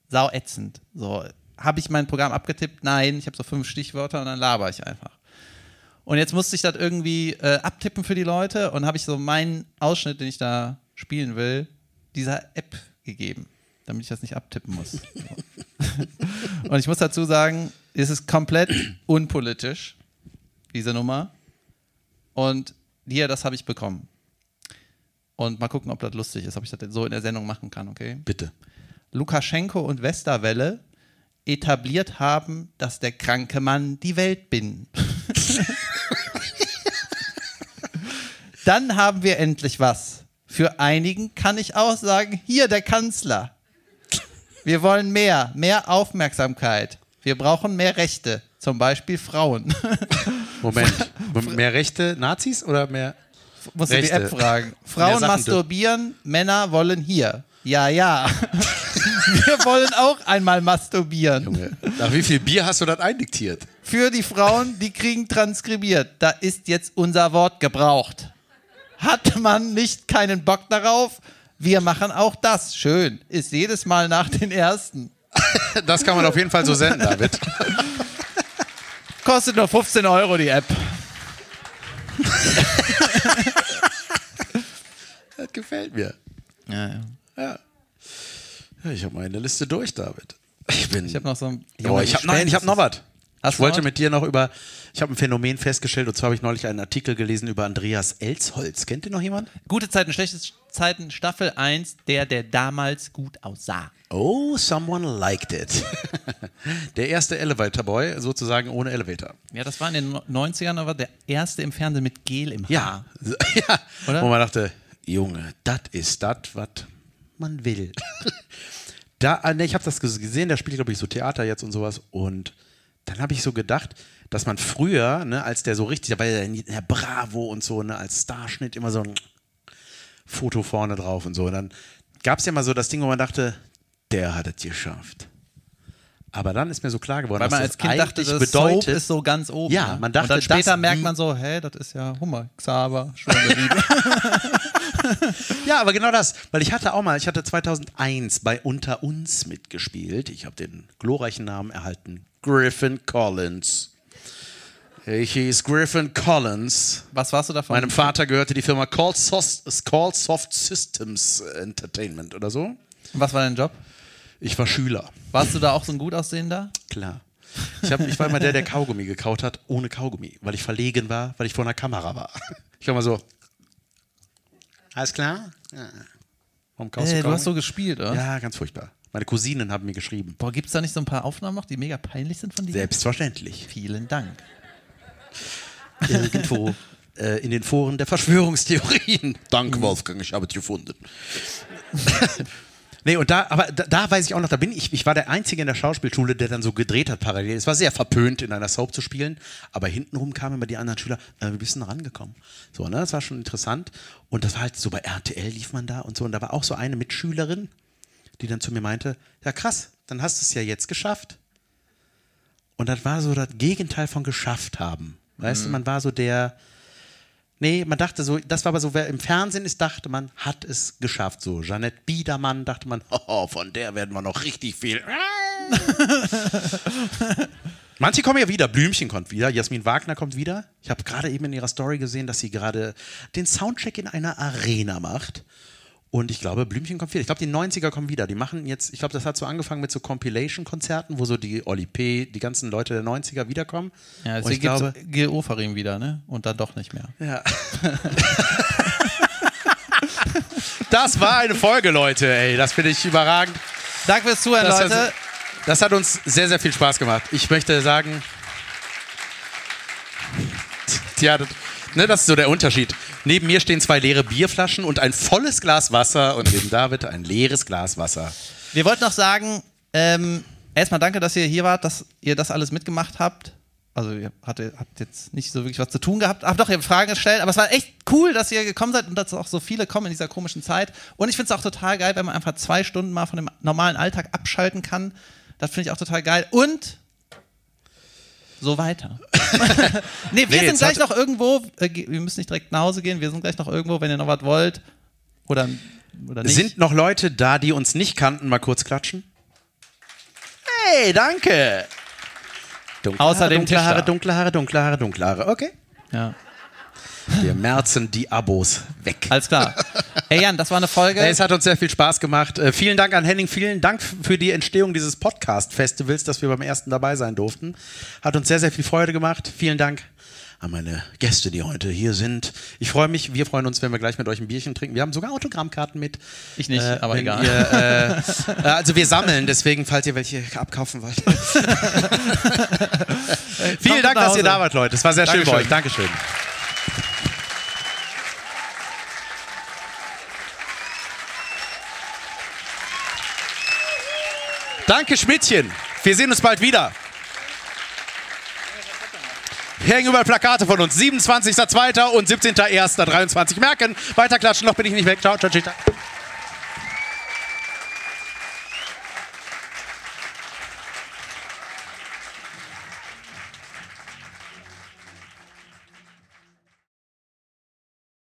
Sau ätzend. So, habe ich mein Programm abgetippt? Nein, ich habe so fünf Stichwörter und dann laber ich einfach. Und jetzt musste ich das irgendwie äh, abtippen für die Leute und habe ich so meinen Ausschnitt, den ich da spielen will, dieser App gegeben, damit ich das nicht abtippen muss. Und ich muss dazu sagen, es ist komplett unpolitisch, diese Nummer. Und hier, das habe ich bekommen. Und mal gucken, ob das lustig ist, ob ich das so in der Sendung machen kann, okay? Bitte. Lukaschenko und Westerwelle etabliert haben, dass der kranke Mann die Welt bin. Dann haben wir endlich was. Für einigen kann ich auch sagen, hier der Kanzler. Wir wollen mehr, mehr Aufmerksamkeit. Wir brauchen mehr Rechte, zum Beispiel Frauen. Moment. mehr Rechte Nazis oder mehr? Musst du die. App fragen. Frauen masturbieren, Männer wollen hier. Ja, ja. Wir wollen auch einmal masturbieren. Junge, nach wie viel Bier hast du das eindiktiert? Für die Frauen, die kriegen transkribiert. Da ist jetzt unser Wort gebraucht. Hat man nicht keinen Bock darauf? Wir machen auch das. Schön. Ist jedes Mal nach den ersten. Das kann man auf jeden Fall so senden, David. Kostet nur 15 Euro die App. Das gefällt mir. Ja, ja. Ja. Ich habe meine Liste durch, David. Ich bin. Ich habe noch so ein. oh, ich hab, nein, ich habe noch was. Ich wollte mit dir noch über. Ich habe ein Phänomen festgestellt und zwar habe ich neulich einen Artikel gelesen über Andreas Elsholz. Kennt ihr noch jemand? Gute Zeiten, schlechte Zeiten, Staffel 1, der, der damals gut aussah. Oh, someone liked it. Der erste Elevator Boy, sozusagen ohne Elevator. Ja, das war in den 90ern, aber der erste im Fernsehen mit Gel im Haar. Ja, ja. Oder? Wo man dachte, Junge, das ist das, was man will. da, äh, ne, ich habe das ges- gesehen, der spielt, glaube ich, so Theater jetzt und sowas. Und dann habe ich so gedacht, dass man früher, ne, als der so richtig, da war ja der Bravo und so, ne, als Starschnitt immer so ein Foto vorne drauf und so. Und dann gab es ja mal so das Ding, wo man dachte, der hat es geschafft. Aber dann ist mir so klar geworden, Weil man dass als Kind dachte, das bedeutet, Soap ist so ganz oben. Ja, ne? man dachte, Und dann später merkt man so, hä, das ist ja Hummer, Xaver, schöne Liebe. Ja, aber genau das, weil ich hatte auch mal, ich hatte 2001 bei Unter uns mitgespielt. Ich habe den glorreichen Namen erhalten, Griffin Collins. Ich hieß Griffin Collins. Was warst du davon? Meinem Vater gehörte die Firma Call Soft, Systems Entertainment oder so. Was war dein Job? Ich war Schüler, Warst du da auch so ein gut aussehender? klar. Ich, hab, ich war immer der, der Kaugummi gekaut hat, ohne Kaugummi, weil ich verlegen war, weil ich vor einer Kamera war. Ich war immer so. Alles klar? Ja. Warum kaust Äh, du Kaugummi? hast so gespielt, oder? Ja, ganz furchtbar. Meine Cousinen haben mir geschrieben. Boah, gibt's da nicht so ein paar Aufnahmen noch, die mega peinlich sind von dir? Selbstverständlich. Vielen Dank. Irgendwo äh, in den Foren der Verschwörungstheorien. Danke, Wolfgang, ich habe es gefunden. nee, und da, aber da, da weiß ich auch noch, da bin ich, ich war der Einzige in der Schauspielschule, der dann so gedreht hat parallel. Es war sehr verpönt, in einer Soap zu spielen, aber hintenrum kamen immer die anderen Schüler, äh, wie bist du denn rangekommen? So, ne, das war schon interessant. Und das war halt so bei RTL lief man da und so. Und da war auch so eine Mitschülerin, die dann zu mir meinte, ja krass, dann hast du es ja jetzt geschafft. Und das war so das Gegenteil von geschafft haben. Weißt du, man war so der. Nee, man dachte so, das war aber so, wer im Fernsehen ist, dachte man, hat es geschafft. So, Jeanette Biedermann dachte man, oh, von der werden wir noch richtig viel. Manche kommen ja wieder. Blümchen kommt wieder. Jasmin Wagner kommt wieder. Ich habe gerade eben in ihrer Story gesehen, dass sie gerade den Soundcheck in einer Arena macht. Und ich glaube, Blümchen kommt wieder. Ich glaube, die 90er kommen wieder. Die machen jetzt, ich glaube, das hat so angefangen mit so Compilation-Konzerten, wo so die Oli P., die ganzen Leute der 90er wiederkommen. Ja, deswegen ich glaube, Gil Ofarim wieder, ne? Und dann doch nicht mehr. ja. das war eine Folge, Leute. Ey, das finde ich überragend. Danke fürs Zuhören, Das, Leute. das, das hat uns sehr, sehr viel Spaß gemacht. Ich möchte sagen, tja, das, ne, das ist so der Unterschied. Neben mir stehen zwei leere Bierflaschen und ein volles Glas Wasser und neben David ein leeres Glas Wasser. Wir wollten noch sagen, ähm, erstmal danke, dass ihr hier wart, dass ihr das alles mitgemacht habt. Also ihr hatte, habt jetzt nicht so wirklich was zu tun gehabt. Habt doch, ihr habt Fragen gestellt, aber es war echt cool, dass ihr gekommen seid und dass auch so viele kommen in dieser komischen Zeit. Und ich finde es auch total geil, wenn man einfach zwei Stunden mal von dem normalen Alltag abschalten kann. Das finde ich auch total geil. Und so weiter. nee, wir Nee, sind gleich noch irgendwo, äh, wir müssen nicht direkt nach Hause gehen, wir sind gleich noch irgendwo, wenn ihr noch was wollt. Oder, oder nicht. Sind noch Leute da, die uns nicht kannten? Mal kurz klatschen. Hey, danke. Dunkle Außer Haare, dunkle Haare, dunkle Haare, dunkle Haare, dunkle Haare. Okay. ja. Wir merzen die Abos weg. Alles klar. Ey Jan, das war eine Folge. Hey, Es hat uns sehr viel Spaß gemacht. Äh, vielen Dank an Henning. Vielen Dank für die Entstehung dieses Podcast-Festivals, dass wir beim ersten dabei sein durften. Hat uns sehr, sehr viel Freude gemacht. Vielen Dank an meine Gäste, die heute hier sind. Ich freue mich. Wir freuen uns, wenn wir gleich mit euch ein Bierchen trinken. Wir haben sogar Autogrammkarten mit. Ich nicht, aber wenn egal. Ihr, äh, äh, also wir sammeln, deswegen, falls ihr welche abkaufen wollt. Vielen Dank, dass ihr da wart, Leute. Es war sehr schön bei euch. Dankeschön. Danke, Schmidtchen. Wir sehen uns bald wieder. Hängen überall Plakate von uns. 27.02. und 17.01.23. Merken. Weiterklatschen, noch bin ich nicht weg. Ciao, ciao, ciao.